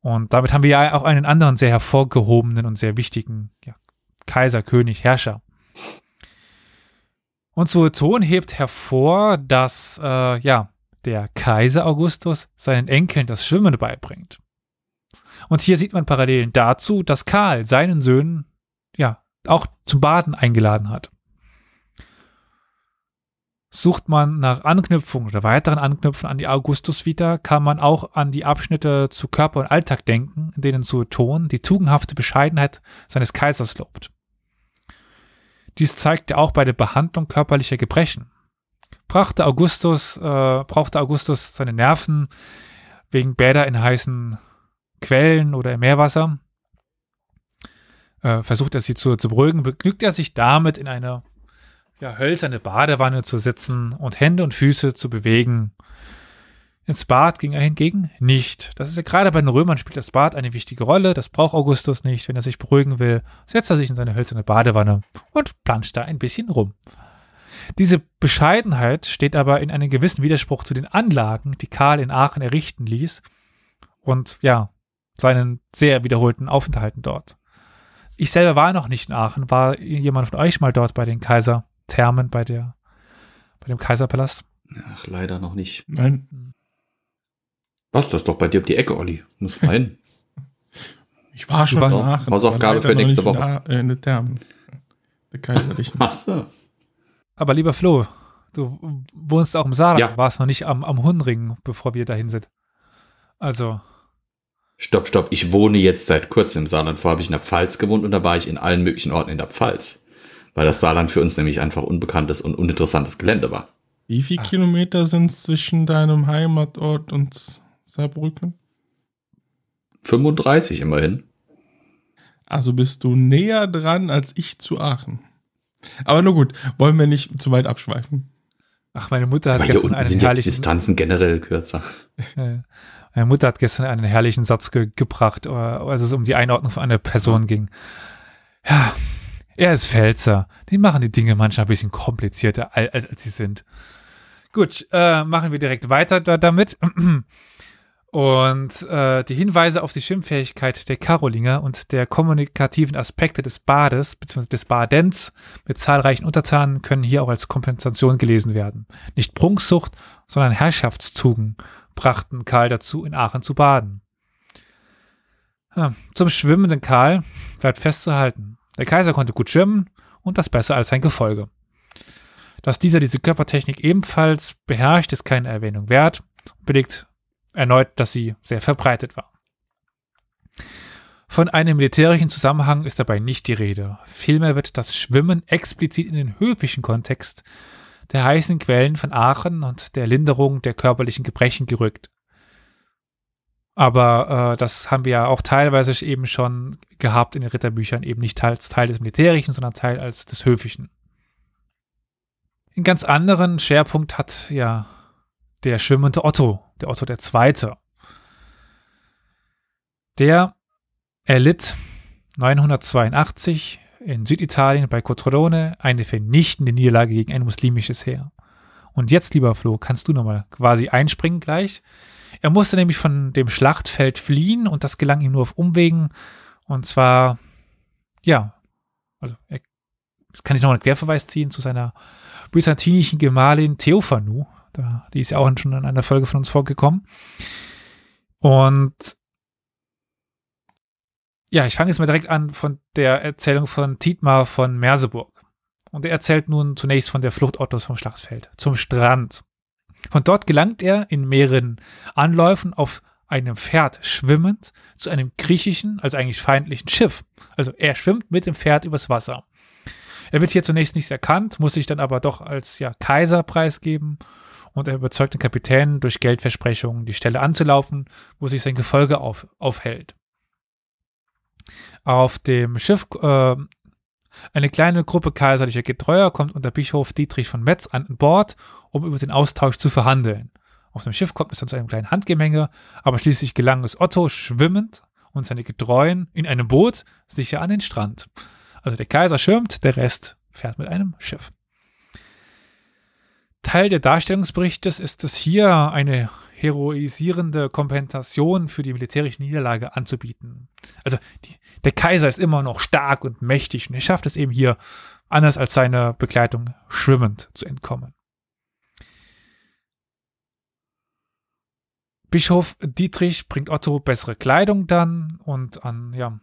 Und damit haben wir ja auch einen anderen sehr hervorgehobenen und sehr wichtigen ja, Kaiser, König, Herrscher. Und Sueton hebt hervor, dass äh, ja der Kaiser Augustus seinen Enkeln das Schwimmen beibringt. Und hier sieht man Parallelen dazu, dass Karl seinen Söhnen ja auch zum Baden eingeladen hat. Sucht man nach Anknüpfungen oder weiteren Anknüpfen an die Augustus-Vita, kann man auch an die Abschnitte zu Körper und Alltag denken, in denen Sueton die tugendhafte Bescheidenheit seines Kaisers lobt. Dies zeigte auch bei der Behandlung körperlicher Gebrechen. Brachte Augustus, äh, brauchte Augustus seine Nerven wegen Bäder in heißen Quellen oder im Meerwasser. Äh, versucht er sie zu, zu beruhigen, begnügt er sich damit, in eine ja, hölzerne Badewanne zu sitzen und Hände und Füße zu bewegen, ins Bad ging er hingegen nicht. Das ist ja gerade bei den Römern spielt das Bad eine wichtige Rolle. Das braucht Augustus nicht. Wenn er sich beruhigen will, setzt er sich in seine hölzerne Badewanne und planscht da ein bisschen rum. Diese Bescheidenheit steht aber in einem gewissen Widerspruch zu den Anlagen, die Karl in Aachen errichten ließ und ja, seinen sehr wiederholten Aufenthalten dort. Ich selber war noch nicht in Aachen. War jemand von euch mal dort bei den Kaiserthermen, bei der, bei dem Kaiserpalast? Ach, leider noch nicht. Nein. Was? Das ist doch bei dir um die Ecke, Olli. Muss rein. Ich war schon war nach. Hausaufgabe für nächste Woche. In, in der Thermen. Der Kaiserlichen. Ach so. Aber lieber Flo, du wohnst auch im Saarland, Ja. warst noch nicht am, am Hundring, bevor wir dahin sind. Also, Stopp, stopp. Ich wohne jetzt seit kurzem im Saarland. Vorher habe ich in der Pfalz gewohnt und da war ich in allen möglichen Orten in der Pfalz. Weil das Saarland für uns nämlich einfach unbekanntes und uninteressantes Gelände war. Wie viele Ah. Kilometer sind es zwischen deinem Heimatort und Saarbrücken? 35 immerhin. Also bist du näher dran als ich zu Aachen. Aber nur gut, wollen wir nicht zu weit abschweifen. ach, meine Mutter hat hier gestern unten einen sind ja die herrlichen, Distanzen generell kürzer. äh, meine Mutter hat gestern einen herrlichen Satz ge gebracht, äh, als es um die Einordnung von einer Person ging. Ja, er ist Pfälzer. Die machen die Dinge manchmal ein bisschen komplizierter, al- als, als sie sind. Gut, äh, machen wir direkt weiter da, damit. Und äh, die Hinweise auf die Schwimmfähigkeit der Karolinger und der kommunikativen Aspekte des Bades bzw. des Badens mit zahlreichen Untertanen können hier auch als Kompensation gelesen werden. Nicht Prunksucht, sondern Herrschaftstugen brachten Karl dazu, in Aachen zu baden. Ja, zum schwimmenden Karl bleibt festzuhalten. Der Kaiser konnte gut schwimmen und das besser als sein Gefolge. Dass dieser diese Körpertechnik ebenfalls beherrscht, ist keine Erwähnung wert und belegt erneut, dass sie sehr verbreitet war. Von einem militärischen Zusammenhang ist dabei nicht die Rede. Vielmehr wird das Schwimmen explizit in den höfischen Kontext der heißen Quellen von Aachen und der Linderung der körperlichen Gebrechen gerückt. Aber äh, das haben wir ja auch teilweise eben schon gehabt in den Ritterbüchern, eben nicht als Teil des Militärischen, sondern Teil als des Höfischen. Einen ganz anderen Schwerpunkt hat ja der schwimmende Otto, der Otto der Zweite. Der erlitt 982 in Süditalien bei Cotrone eine vernichtende Niederlage gegen ein muslimisches Heer. Und jetzt, lieber Flo, kannst du nochmal quasi einspringen gleich. Er musste nämlich von dem Schlachtfeld fliehen und das gelang ihm nur auf Umwegen. Und zwar, ja, also er, kann ich noch einen Querverweis ziehen zu seiner byzantinischen Gemahlin Theophanu. Da, die ist ja auch schon in einer Folge von uns vorgekommen. Und ja, ich fange jetzt mal direkt an von der Erzählung von Tietmar von Merseburg. Und er erzählt nun zunächst von der Flucht Ottos vom Schlachtfeld zum Strand. Von dort gelangt er in mehreren Anläufen auf einem Pferd schwimmend zu einem griechischen, also eigentlich feindlichen Schiff. Also er schwimmt mit dem Pferd übers Wasser. Er wird hier zunächst nicht erkannt, muss sich dann aber doch als ja, Kaiser preisgeben und er überzeugt den Kapitän durch Geldversprechungen, die Stelle anzulaufen, wo sich sein Gefolge auf, aufhält. Auf dem Schiff äh, eine kleine Gruppe kaiserlicher Getreuer kommt unter Bischof Dietrich von Metz an Bord, um über den Austausch zu verhandeln. Auf dem Schiff kommt es dann zu einem kleinen Handgemenge, aber schließlich gelang es Otto schwimmend und seine Getreuen in einem Boot sicher an den Strand. Also der Kaiser schirmt, der Rest fährt mit einem Schiff. Teil der Darstellungsberichtes ist es hier, eine heroisierende Kompensation für die militärische Niederlage anzubieten. Also die, der Kaiser ist immer noch stark und mächtig und er schafft es eben hier, anders als seine Begleitung, schwimmend zu entkommen. Bischof Dietrich bringt Otto bessere Kleidung dann und an, ja,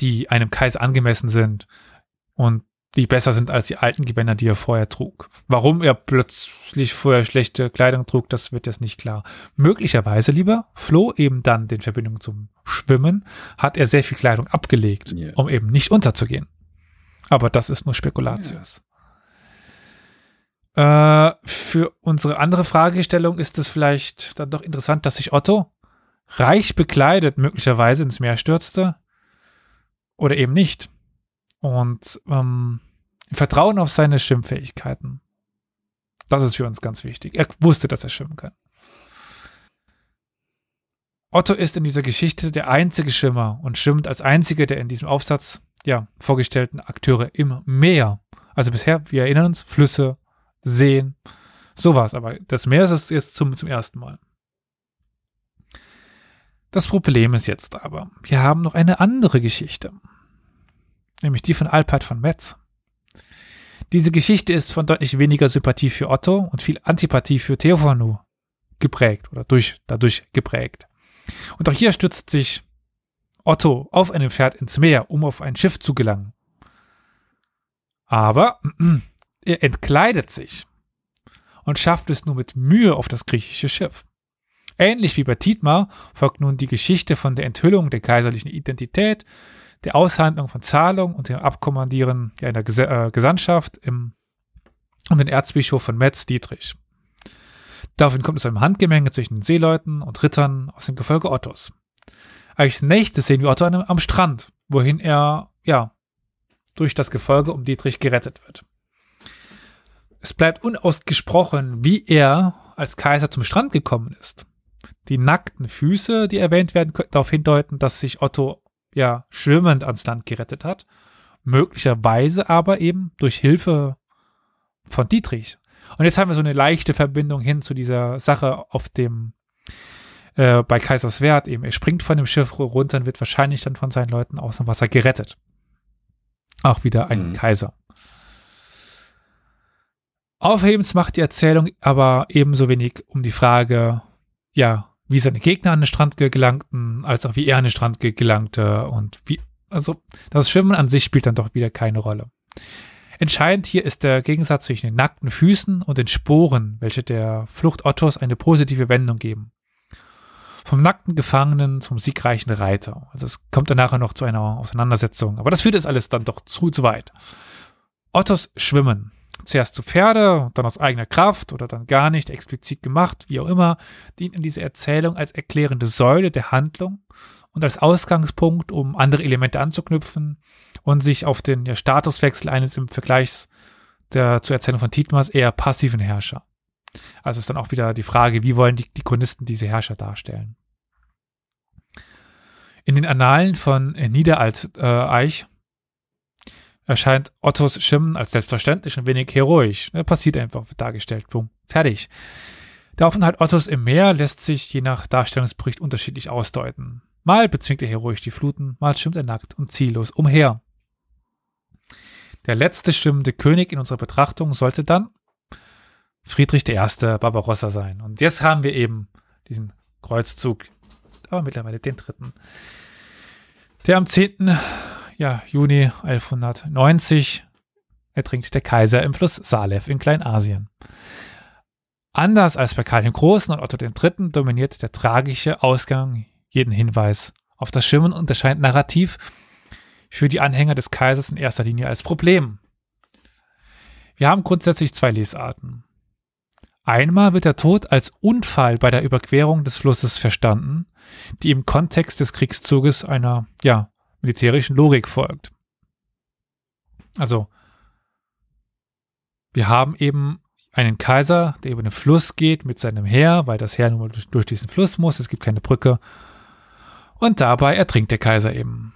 die einem Kaiser angemessen sind und die besser sind als die alten Gewänder, die er vorher trug. Warum er plötzlich vorher schlechte Kleidung trug, das wird jetzt nicht klar. Möglicherweise, lieber Flo, eben dann in Verbindung zum Schwimmen, hat er sehr viel Kleidung abgelegt, Ja. um eben nicht unterzugehen. Aber das ist nur Spekulatius. Äh, für unsere andere Fragestellung ist es vielleicht dann doch interessant, dass sich Otto reich bekleidet möglicherweise ins Meer stürzte oder eben nicht. Und ähm, Vertrauen auf seine Schwimmfähigkeiten. Das ist für uns ganz wichtig. Er wusste, dass er schwimmen kann. Otto ist in dieser Geschichte der einzige Schwimmer und schwimmt als einziger der in diesem Aufsatz ja, vorgestellten Akteure im Meer. Also bisher, wir erinnern uns, Flüsse, Seen, sowas. Aber das Meer ist es jetzt zum, zum ersten Mal. Das Problem ist jetzt aber, wir haben noch eine andere Geschichte nämlich die von Alpert von Metz. Diese Geschichte ist von deutlich weniger Sympathie für Otto und viel Antipathie für Theophanu geprägt oder durch, dadurch geprägt. Und auch hier stützt sich Otto auf einem Pferd ins Meer, um auf ein Schiff zu gelangen. Aber er entkleidet sich und schafft es nur mit Mühe auf das griechische Schiff. Ähnlich wie bei Tietmar folgt nun die Geschichte von der Enthüllung der kaiserlichen Identität, der Aushandlung von Zahlungen und dem Abkommandieren einer Ges äh, Gesandtschaft im, um den Erzbischof von Metz, Dietrich. Daraufhin kommt es einem Handgemenge zwischen den Seeleuten und Rittern aus dem Gefolge Ottos. Als nächstes sehen wir Otto am Strand, wohin er, ja, durch das Gefolge um Dietrich gerettet wird. Es bleibt unausgesprochen, wie er als Kaiser zum Strand gekommen ist. Die nackten Füße, die erwähnt werden, könnten darauf hindeuten, dass sich Otto ja schwimmend ans Land gerettet hat. Möglicherweise aber eben durch Hilfe von Dietrich. Und jetzt haben wir so eine leichte Verbindung hin zu dieser Sache auf dem äh, bei Kaiserswerth eben. Er springt von dem Schiff runter und wird wahrscheinlich dann von seinen Leuten aus dem Wasser gerettet. Auch wieder ein mhm. Kaiser. Aufhebens macht die Erzählung aber ebenso wenig um die Frage, ja, wie seine Gegner an den Strand gelangten, als auch wie er an den Strand gelangte und wie, also das Schwimmen an sich spielt dann doch wieder keine Rolle. Entscheidend hier ist der Gegensatz zwischen den nackten Füßen und den Sporen, welche der Flucht Ottos eine positive Wendung geben. Vom nackten Gefangenen zum siegreichen Reiter. Also es kommt dann nachher noch zu einer Auseinandersetzung, aber das führt jetzt alles dann doch zu, zu weit. Ottos Schwimmen zuerst zu Pferde, dann aus eigener Kraft oder dann gar nicht explizit gemacht, wie auch immer, dient in dieser Erzählung als erklärende Säule der Handlung und als Ausgangspunkt, um andere Elemente anzuknüpfen und sich auf den ja, Statuswechsel eines im Vergleich der, zur Erzählung von Titmas eher passiven Herrscher. Also ist dann auch wieder die Frage, wie wollen die, die Chronisten diese Herrscher darstellen? In den Annalen von Niederalteich äh, erscheint Ottos Schimmen als selbstverständlich und wenig heroisch. Er passiert einfach, wird dargestellt. Boom. Fertig. Der Aufenthalt Ottos im Meer lässt sich je nach Darstellungsbericht unterschiedlich ausdeuten. Mal bezwingt er heroisch die Fluten, mal schwimmt er nackt und ziellos umher. Der letzte schwimmende König in unserer Betrachtung sollte dann Friedrich I. Barbarossa sein. Und jetzt haben wir eben diesen Kreuzzug, aber mittlerweile den dritten, der am 10 ja, Juni 1190 ertrinkt der Kaiser im Fluss Salef in Kleinasien. Anders als bei Karl dem Großen und Otto III. dominiert der tragische Ausgang jeden Hinweis auf das Schwimmen und erscheint narrativ für die Anhänger des Kaisers in erster Linie als Problem. Wir haben grundsätzlich zwei Lesarten. Einmal wird der Tod als Unfall bei der Überquerung des Flusses verstanden, die im Kontext des Kriegszuges einer, ja, militärischen Logik folgt. Also, wir haben eben einen Kaiser, der über den Fluss geht mit seinem Heer, weil das Heer nur durch, durch diesen Fluss muss, es gibt keine Brücke. Und dabei ertrinkt der Kaiser eben.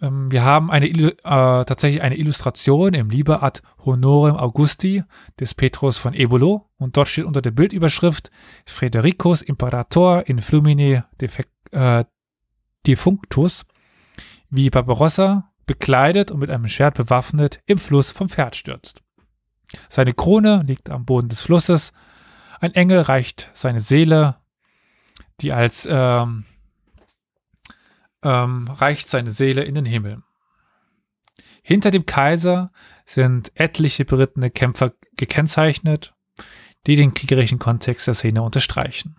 Ähm, wir haben eine, äh, tatsächlich eine Illustration im Liber ad Honorem Augusti des Petrus von Ebolo und dort steht unter der Bildüberschrift Fredericus Imperator in Flumine defect, äh, Defunctus, wie Barbarossa, bekleidet und mit einem Schwert bewaffnet, im Fluss vom Pferd stürzt. Seine Krone liegt am Boden des Flusses. Ein Engel reicht seine Seele, die als ähm, ähm, reicht seine Seele in den Himmel. Hinter dem Kaiser sind etliche berittene Kämpfer gekennzeichnet, die den kriegerischen Kontext der Szene unterstreichen.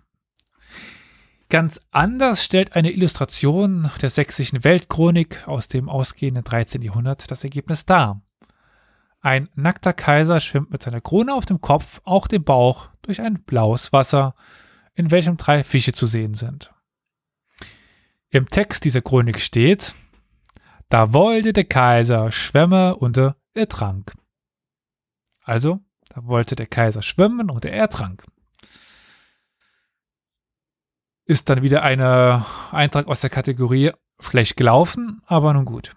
Ganz anders stellt eine Illustration der sächsischen Weltchronik aus dem ausgehenden 13. Jahrhundert das Ergebnis dar. Ein nackter Kaiser schwimmt mit seiner Krone auf dem Kopf, auch dem Bauch, durch ein blaues Wasser, in welchem drei Fische zu sehen sind. Im Text dieser Chronik steht, da wollte der Kaiser schwämme und er trank. Also, da wollte der Kaiser schwimmen und er ertrank ist dann wieder ein Eintrag aus der Kategorie schlecht gelaufen, aber nun gut.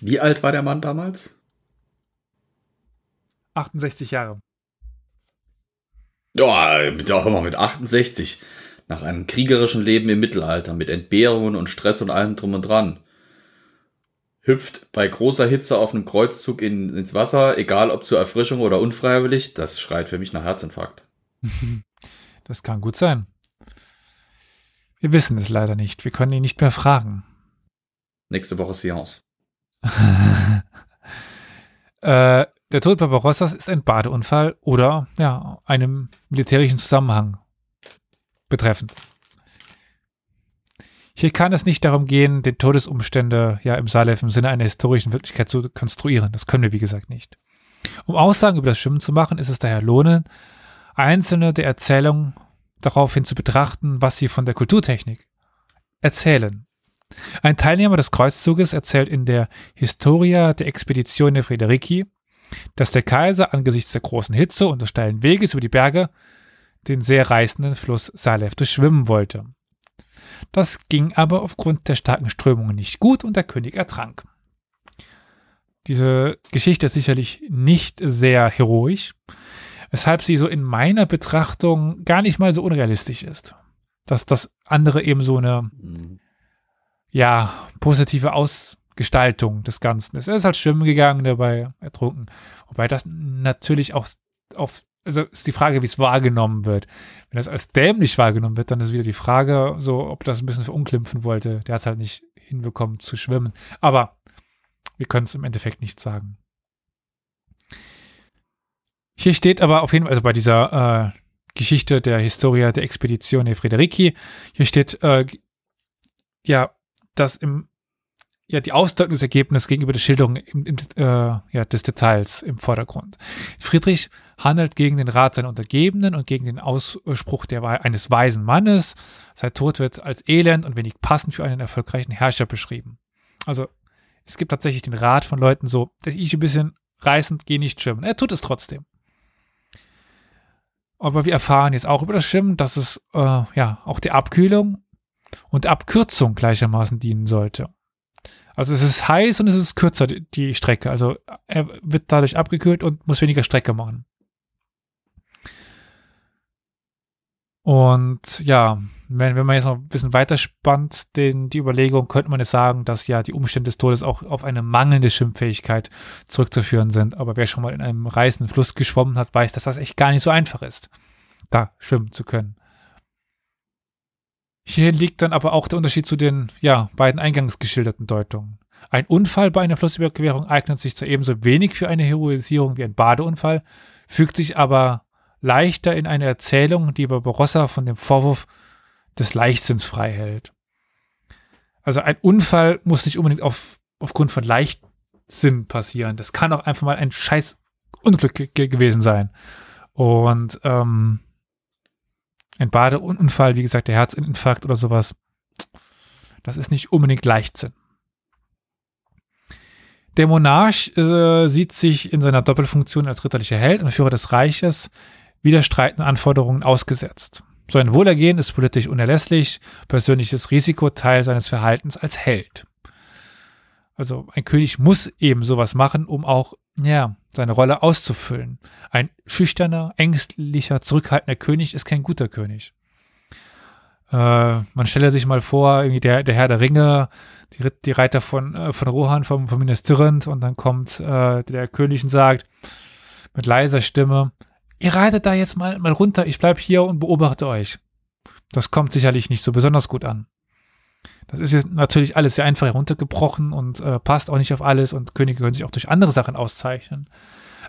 Wie alt war der Mann damals? 68 Jahre. Ja, auch immer mit 68. Nach einem kriegerischen Leben im Mittelalter, mit Entbehrungen und Stress und allem drum und dran. hüpft bei großer Hitze auf einem Kreuzzug in, ins Wasser, egal ob zur Erfrischung oder unfreiwillig, das schreit für mich nach Herzinfarkt. Das kann gut sein. Wir wissen es leider nicht. Wir können ihn nicht mehr fragen. Nächste Woche Seance. äh, der Tod Barbarossas ist ein Badeunfall oder ja, einem militärischen Zusammenhang betreffend. Hier kann es nicht darum gehen, den Todesumstände ja im Salef im Sinne einer historischen Wirklichkeit zu konstruieren. Das können wir, wie gesagt, nicht. Um Aussagen über das Schwimmen zu machen, ist es daher lohnend, einzelne der Erzählungen daraufhin zu betrachten, was sie von der Kulturtechnik erzählen. Ein Teilnehmer des Kreuzzuges erzählt in der Historia der Expedizione Frederici, dass der Kaiser angesichts der großen Hitze und des steilen Weges über die Berge den sehr reißenden Fluss Salef durchschwimmen wollte. Das ging aber aufgrund der starken Strömungen nicht gut und der König ertrank. Diese Geschichte ist sicherlich nicht sehr heroisch, weshalb sie so in meiner Betrachtung gar nicht mal so unrealistisch ist. Dass das andere eben so eine, ja, positive Ausgestaltung des Ganzen ist. Er ist halt schwimmen gegangen, dabei ertrunken. Wobei das natürlich auch auf also ist die Frage, wie es wahrgenommen wird. Wenn das als dämlich wahrgenommen wird, dann ist wieder die Frage, so, ob das ein bisschen verunglimpfen wollte. Der hat es halt nicht hinbekommen zu schwimmen. Aber wir können es im Endeffekt nicht sagen. Hier steht aber auf jeden Fall, also bei dieser äh, Geschichte der Historia der Expedition der Frederici, hier steht, äh, ja, dass im ja, die Ausdeutung gegenüber der Schilderung im, im, äh, ja, des Details im Vordergrund. Friedrich handelt gegen den Rat seiner Untergebenen und gegen den Ausspruch der, eines weisen Mannes. Sein Tod wird als elend und wenig passend für einen erfolgreichen Herrscher beschrieben. Also es gibt tatsächlich den Rat von Leuten so, dass ich ein bisschen reißend, gehe nicht schwimmen. Er tut es trotzdem. Aber wir erfahren jetzt auch über das Schwimmen, dass es äh, ja auch der Abkühlung und Abkürzung gleichermaßen dienen sollte. Also es ist heiß und es ist kürzer, die Strecke. Also er wird dadurch abgekühlt und muss weniger Strecke machen. Und ja, wenn, wenn man jetzt noch ein bisschen weiter spannt, den, die Überlegung, könnte man es sagen, dass ja die Umstände des Todes auch auf eine mangelnde Schwimmfähigkeit zurückzuführen sind. Aber wer schon mal in einem reißenden Fluss geschwommen hat, weiß, dass das echt gar nicht so einfach ist, da schwimmen zu können. Hier liegt dann aber auch der Unterschied zu den ja, beiden eingangs geschilderten Deutungen. Ein Unfall bei einer Flussüberquerung eignet sich zwar ebenso wenig für eine Heroisierung wie ein Badeunfall, fügt sich aber leichter in eine Erzählung, die Barbarossa von dem Vorwurf des Leichtsinns frei hält. Also ein Unfall muss nicht unbedingt auf, aufgrund von Leichtsinn passieren. Das kann auch einfach mal ein scheiß Unglück gewesen sein. Und ähm, ein Badeunfall, wie gesagt, der Herzinfarkt oder sowas, das ist nicht unbedingt Leichtsinn. Der Monarch äh, sieht sich in seiner Doppelfunktion als ritterlicher Held und Führer des Reiches widerstreitenden Anforderungen ausgesetzt. So ein Wohlergehen ist politisch unerlässlich, persönliches Risiko Teil seines Verhaltens als Held. Also ein König muss eben sowas machen, um auch ja, seine Rolle auszufüllen. Ein schüchterner, ängstlicher, zurückhaltender König ist kein guter König. Äh, man stelle sich mal vor, irgendwie der, der Herr der Ringe, die, die Reiter von, äh, von Rohan, vom, vom Minas und dann kommt äh, der König und sagt mit leiser Stimme, ihr reitet da jetzt mal, mal runter, ich bleib hier und beobachte euch. Das kommt sicherlich nicht so besonders gut an. Das ist jetzt natürlich alles sehr einfach heruntergebrochen und äh, passt auch nicht auf alles und Könige können sich auch durch andere Sachen auszeichnen.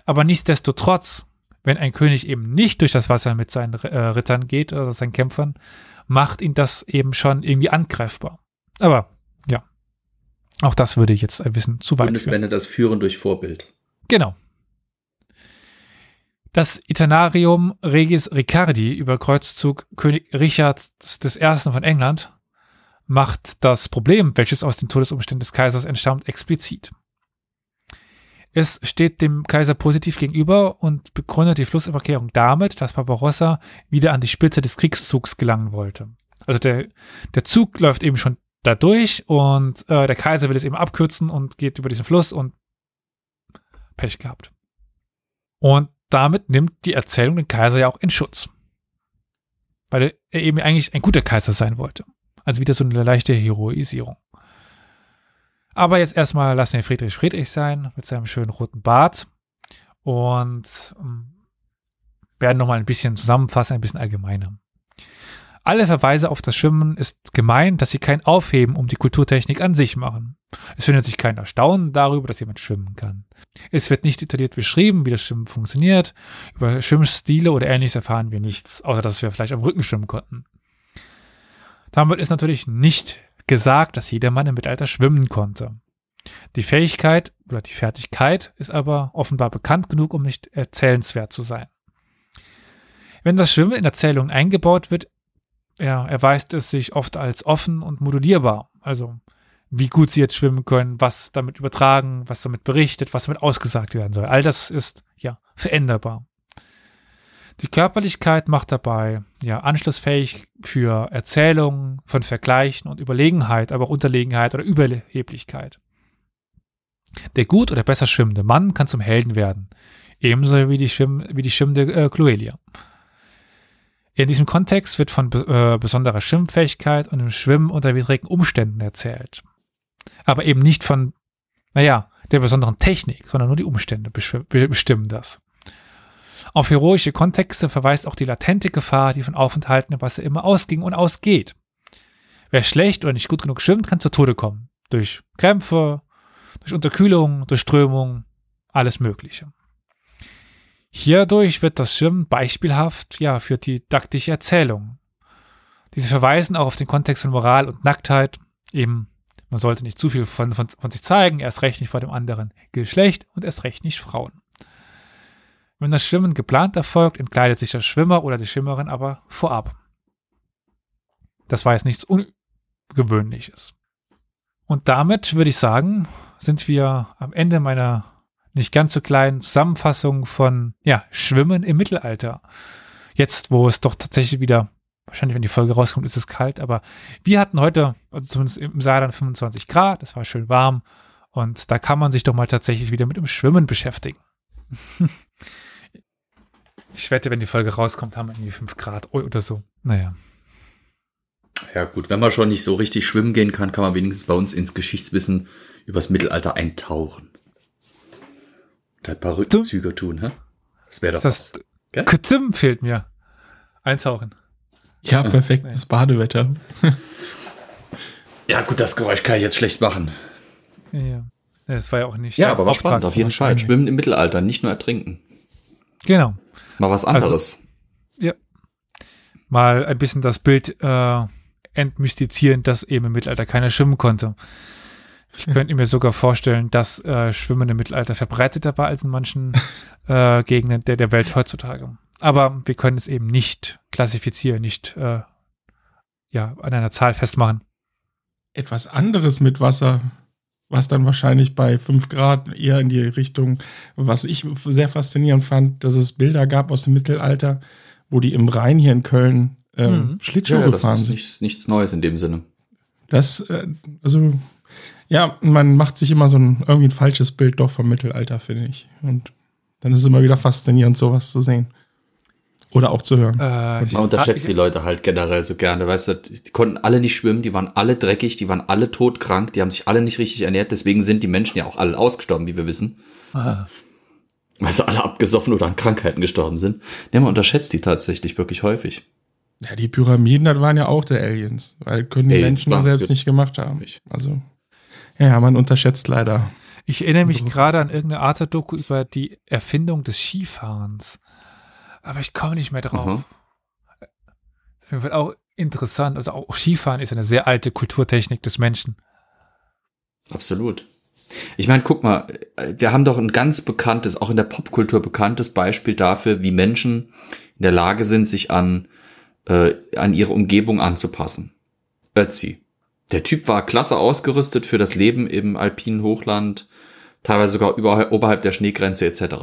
Aber nichtsdestotrotz, wenn ein König eben nicht durch das Wasser mit seinen äh, Rittern geht oder seinen Kämpfern, macht ihn das eben schon irgendwie angreifbar. Aber ja, auch das würde ich jetzt ein bisschen zu weit Bundesländer das Führen durch Vorbild. Genau. Das Itinarium Regis Ricardi über Kreuzzug König Richards I. von England macht das Problem, welches aus den Todesumständen des Kaisers entstammt, explizit. Es steht dem Kaiser positiv gegenüber und begründet die Flussüberquerung damit, dass Barbarossa wieder an die Spitze des Kriegszugs gelangen wollte. Also der, der Zug läuft eben schon da durch und äh, der Kaiser will es eben abkürzen und geht über diesen Fluss und Pech gehabt. Und damit nimmt die Erzählung den Kaiser ja auch in Schutz. Weil er eben eigentlich ein guter Kaiser sein wollte. Also wieder so eine leichte Heroisierung. Aber jetzt erstmal lassen wir Friedrich Friedrich sein mit seinem schönen roten Bart und ähm, werden nochmal ein bisschen zusammenfassen, ein bisschen allgemeiner. Alle Verweise auf das Schwimmen ist gemein, dass sie kein Aufheben um die Kulturtechnik an sich machen. Es findet sich kein Erstaunen darüber, dass jemand schwimmen kann. Es wird nicht detailliert beschrieben, wie das Schwimmen funktioniert. Über Schwimmstile oder ähnliches erfahren wir nichts, außer dass wir vielleicht am Rücken schwimmen konnten. Damit ist natürlich nicht gesagt, dass jedermann im Mittelalter schwimmen konnte. Die Fähigkeit oder die Fertigkeit ist aber offenbar bekannt genug, um nicht erzählenswert zu sein. Wenn das Schwimmen in Erzählungen eingebaut wird, ja, erweist es sich oft als offen und modulierbar. Also wie gut sie jetzt schwimmen können, was damit übertragen, was damit berichtet, was damit ausgesagt werden soll. All das ist ja veränderbar. Die Körperlichkeit macht dabei ja anschlussfähig für Erzählungen von Vergleichen und Überlegenheit, aber auch Unterlegenheit oder Überheblichkeit. Der gut oder besser schwimmende Mann kann zum Helden werden, ebenso wie die, Schwimm wie die schwimmende äh, Cloelia. In diesem Kontext wird von äh, besonderer Schwimmfähigkeit und dem Schwimmen unter widrigen Umständen erzählt. Aber eben nicht von, naja, der besonderen Technik, sondern nur die Umstände bestimmen das. Auf heroische Kontexte verweist auch die latente Gefahr, die von Aufenthalten im Wasser immer ausging und ausgeht. Wer schlecht oder nicht gut genug schwimmt, kann zu Tode kommen. Durch Krämpfe, durch Unterkühlung, durch Strömung, alles Mögliche. Hierdurch wird das Schwimmen beispielhaft ja, für didaktische Erzählung. Diese verweisen auch auf den Kontext von Moral und Nacktheit. Eben, man sollte nicht zu viel von, von, von sich zeigen, erst recht nicht vor dem anderen Geschlecht und erst recht nicht Frauen. Wenn das Schwimmen geplant erfolgt, entkleidet sich der Schwimmer oder die Schwimmerin aber vorab. Das war jetzt nichts Ungewöhnliches. Und damit würde ich sagen, sind wir am Ende meiner nicht ganz so kleinen Zusammenfassung von ja, Schwimmen im Mittelalter. Jetzt, wo es doch tatsächlich wieder, wahrscheinlich wenn die Folge rauskommt, ist es kalt, aber wir hatten heute, also zumindest im Saarland 25 Grad, es war schön warm und da kann man sich doch mal tatsächlich wieder mit dem Schwimmen beschäftigen. ich wette, wenn die Folge rauskommt, haben wir irgendwie 5 Grad oder so. Naja. Ja gut, wenn man schon nicht so richtig schwimmen gehen kann, kann man wenigstens bei uns ins Geschichtswissen übers Mittelalter eintauchen. Da ein paar Rückzüge tun, hä? Das wäre doch das was. Kutzim fehlt mir. Eintauchen. Ja, perfektes Badewetter. ja, gut, das Geräusch kann ich jetzt schlecht machen. Ja. Das war ja auch nicht. Ja, aber war spannend, auf jeden Fall. Schwimmen im Mittelalter, nicht nur ertrinken. Genau. Mal was anderes. Also, ja. Mal ein bisschen das Bild äh, entmystizieren, dass eben im Mittelalter keiner schwimmen konnte. Ich könnte mir sogar vorstellen, dass äh, Schwimmen im Mittelalter verbreiteter war als in manchen äh, Gegenden der, der Welt heutzutage. Aber wir können es eben nicht klassifizieren, nicht äh, ja, an einer Zahl festmachen. Etwas anderes mit Wasser, was dann wahrscheinlich bei 5 Grad eher in die Richtung, was ich sehr faszinierend fand, dass es Bilder gab aus dem Mittelalter, wo die im Rhein hier in Köln äh, mhm. Schlittschuh ja, gefahren sind. Nichts, nichts Neues in dem Sinne. Das, äh, also ja, man macht sich immer so ein irgendwie ein falsches Bild doch vom Mittelalter, finde ich. Und dann ist es immer wieder faszinierend, sowas zu sehen. Oder auch zu hören. Äh, man unterschätzt die Leute halt generell so gerne. Weißt du, die konnten alle nicht schwimmen, die waren alle dreckig, die waren alle todkrank, die haben sich alle nicht richtig ernährt. Deswegen sind die Menschen ja auch alle ausgestorben, wie wir wissen. Ah. Weil sie alle abgesoffen oder an Krankheiten gestorben sind. Ja, man unterschätzt die tatsächlich wirklich häufig. Ja, die Pyramiden, das waren ja auch der Aliens. Weil können die Aliens Menschen ja selbst nicht gemacht haben. Also. Ja, man unterschätzt leider. Ich erinnere mich gerade an irgendeine Art Doku über die Erfindung des Skifahrens. Aber ich komme nicht mehr drauf. Mhm. Das wird auch interessant. Also auch Skifahren ist eine sehr alte Kulturtechnik des Menschen. Absolut. Ich meine, guck mal, wir haben doch ein ganz bekanntes, auch in der Popkultur bekanntes Beispiel dafür, wie Menschen in der Lage sind, sich an, äh, an ihre Umgebung anzupassen. Ötzi der Typ war klasse ausgerüstet für das Leben im alpinen Hochland, teilweise sogar über, oberhalb der Schneegrenze etc.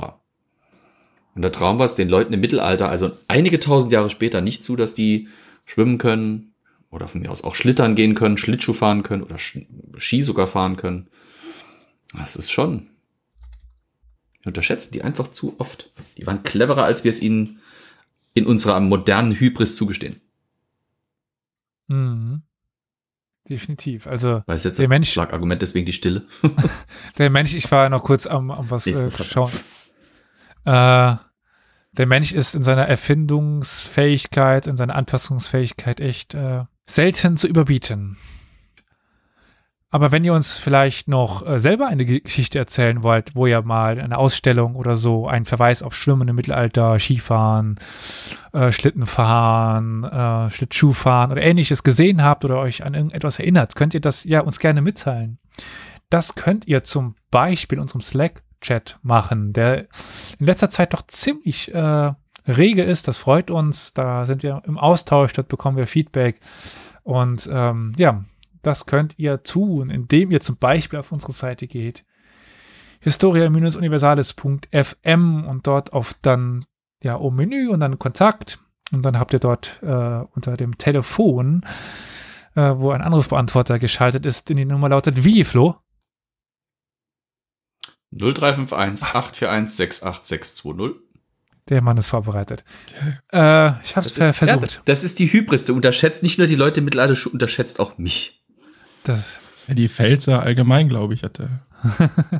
Und der Traum war es den Leuten im Mittelalter, also einige tausend Jahre später, nicht zu, dass die schwimmen können oder von mir aus auch schlittern gehen können, Schlittschuh fahren können oder Ski sogar fahren können. Das ist schon. Wir unterschätzen die einfach zu oft. Die waren cleverer, als wir es ihnen in unserer modernen Hybris zugestehen. Mhm. Definitiv. Also Weiß jetzt der Mensch, Schlagargument deswegen die Stille. der Mensch, ich war noch kurz am, am was äh, schauen. Äh, der Mensch ist in seiner Erfindungsfähigkeit, in seiner Anpassungsfähigkeit echt äh, selten zu überbieten. Aber wenn ihr uns vielleicht noch äh, selber eine Geschichte erzählen wollt, wo ihr mal eine Ausstellung oder so einen Verweis auf Schwimmen im Mittelalter, Skifahren, äh, Schlittenfahren, äh, Schlittschuhfahren oder ähnliches gesehen habt oder euch an irgendetwas erinnert, könnt ihr das ja uns gerne mitteilen. Das könnt ihr zum Beispiel in unserem Slack-Chat machen, der in letzter Zeit doch ziemlich äh, rege ist. Das freut uns. Da sind wir im Austausch, dort bekommen wir Feedback. Und ähm, ja, das könnt ihr tun, indem ihr zum Beispiel auf unsere Seite geht, historia-universalis.fm und dort auf dann ja um Menü und dann Kontakt und dann habt ihr dort äh, unter dem Telefon, äh, wo ein Anrufbeantworter geschaltet ist, in die Nummer lautet wie, Flo? 0351 841 68620. Der Mann ist vorbereitet. Äh, ich habe es versucht. Ja, das ist die Hybris. Du unterschätzt nicht nur die Leute im Mittelalter, du unterschätzt auch mich. Das die Pfälzer allgemein, glaube ich, hatte.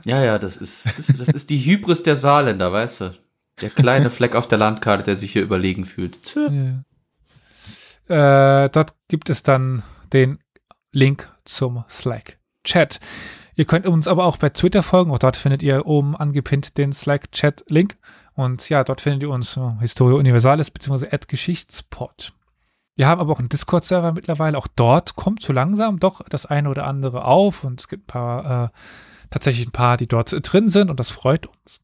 ja, ja, das ist, das ist, das ist die Hybris der Saarländer, weißt du? Der kleine Fleck auf der Landkarte, der sich hier überlegen fühlt. Ja. Äh, dort gibt es dann den Link zum Slack-Chat. Ihr könnt uns aber auch bei Twitter folgen. Auch dort findet ihr oben angepinnt den Slack-Chat-Link. Und ja, dort findet ihr uns uh, Historia Universalis bzw. Geschichtspot. Wir haben aber auch einen Discord-Server mittlerweile. Auch dort kommt so langsam doch das eine oder andere auf. Und es gibt ein paar, äh, tatsächlich ein paar, die dort drin sind. Und das freut uns.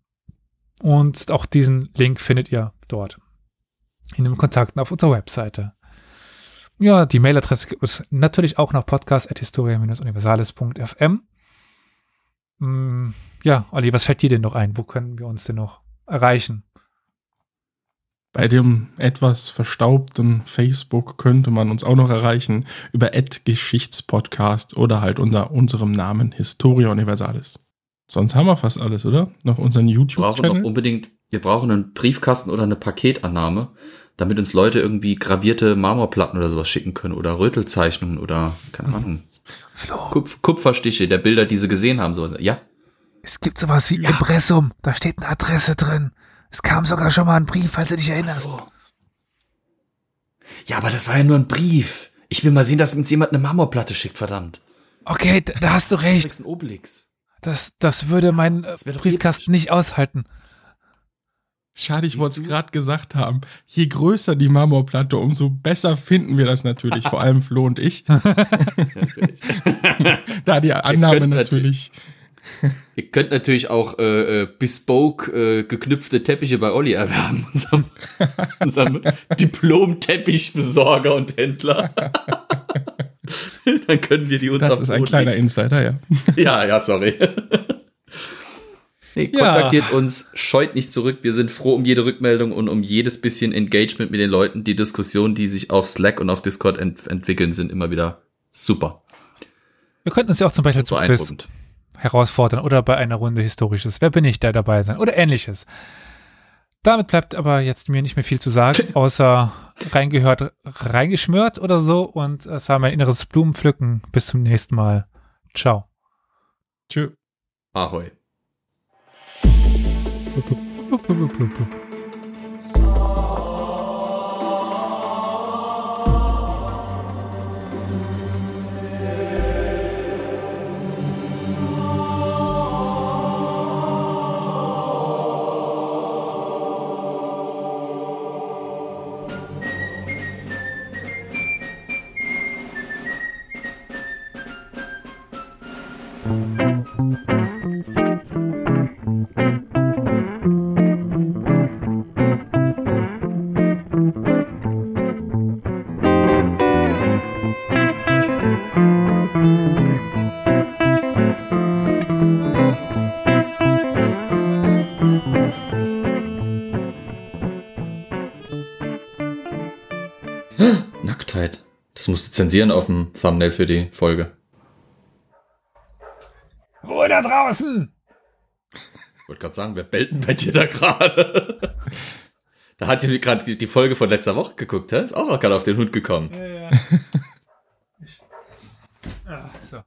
Und auch diesen Link findet ihr dort. In den Kontakten auf unserer Webseite. Ja, die Mailadresse gibt es natürlich auch noch podcast.historia-universales.fm. Hm, ja, Olli, was fällt dir denn noch ein? Wo können wir uns denn noch erreichen? Bei dem etwas verstaubten Facebook könnte man uns auch noch erreichen über Geschichtspodcast oder halt unter unserem Namen Historia Universalis. Sonst haben wir fast alles, oder? Noch unseren YouTube-Channel. Wir brauchen noch unbedingt, wir brauchen einen Briefkasten oder eine Paketannahme, damit uns Leute irgendwie gravierte Marmorplatten oder sowas schicken können oder Rötelzeichnungen oder, keine mhm. Ahnung. Kupf Kupferstiche der Bilder, die sie gesehen haben. Sowas. Ja. Es gibt sowas wie ja. Impressum. Da steht eine Adresse drin. Es kam sogar schon mal ein Brief, falls du dich erinnerst. So. Ja, aber das war ja nur ein Brief. Ich will mal sehen, dass uns jemand eine Marmorplatte schickt, verdammt. Okay, da, da hast du recht. Ein Obelix. Das, das würde mein das Briefkasten nicht aushalten. Schade, ich wollte es gerade gesagt haben. Je größer die Marmorplatte, umso besser finden wir das natürlich. Vor allem Flo und ich. da die Annahme natürlich. Ihr könnt natürlich auch äh, äh, bespoke äh, geknüpfte Teppiche bei Olli erwerben, unserem, unserem Diplom-Teppichbesorger und Händler. Dann können wir die unter Das ist ein kleiner Insider, ja. ja, ja, sorry. Nee, kontaktiert ja. uns, scheut nicht zurück. Wir sind froh um jede Rückmeldung und um jedes bisschen Engagement mit den Leuten. Die Diskussionen, die sich auf Slack und auf Discord ent entwickeln, sind immer wieder super. Wir könnten uns ja auch zum Beispiel zum Quiz herausfordern oder bei einer Runde Historisches. Wer bin ich, da dabei sein? Oder ähnliches. Damit bleibt aber jetzt mir nicht mehr viel zu sagen, außer reingehört, reingeschmört oder so. Und es war mein inneres Blumenpflücken. Bis zum nächsten Mal. Ciao. Tschö. Ahoi. Blub, blub, blub, musst du zensieren auf dem Thumbnail für die Folge. Ruhe da draußen! Ich wollte gerade sagen, wer bellt denn bei dir da gerade? da hat ihr gerade die Folge von letzter Woche geguckt, hä? Ist auch noch gerade auf den Hund gekommen. Ja, ja. ich, ah, so.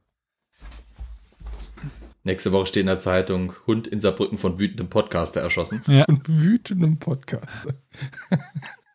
Nächste Woche steht in der Zeitung, Hund in Saarbrücken von wütendem Podcaster erschossen. Ja. Von wütendem Podcaster.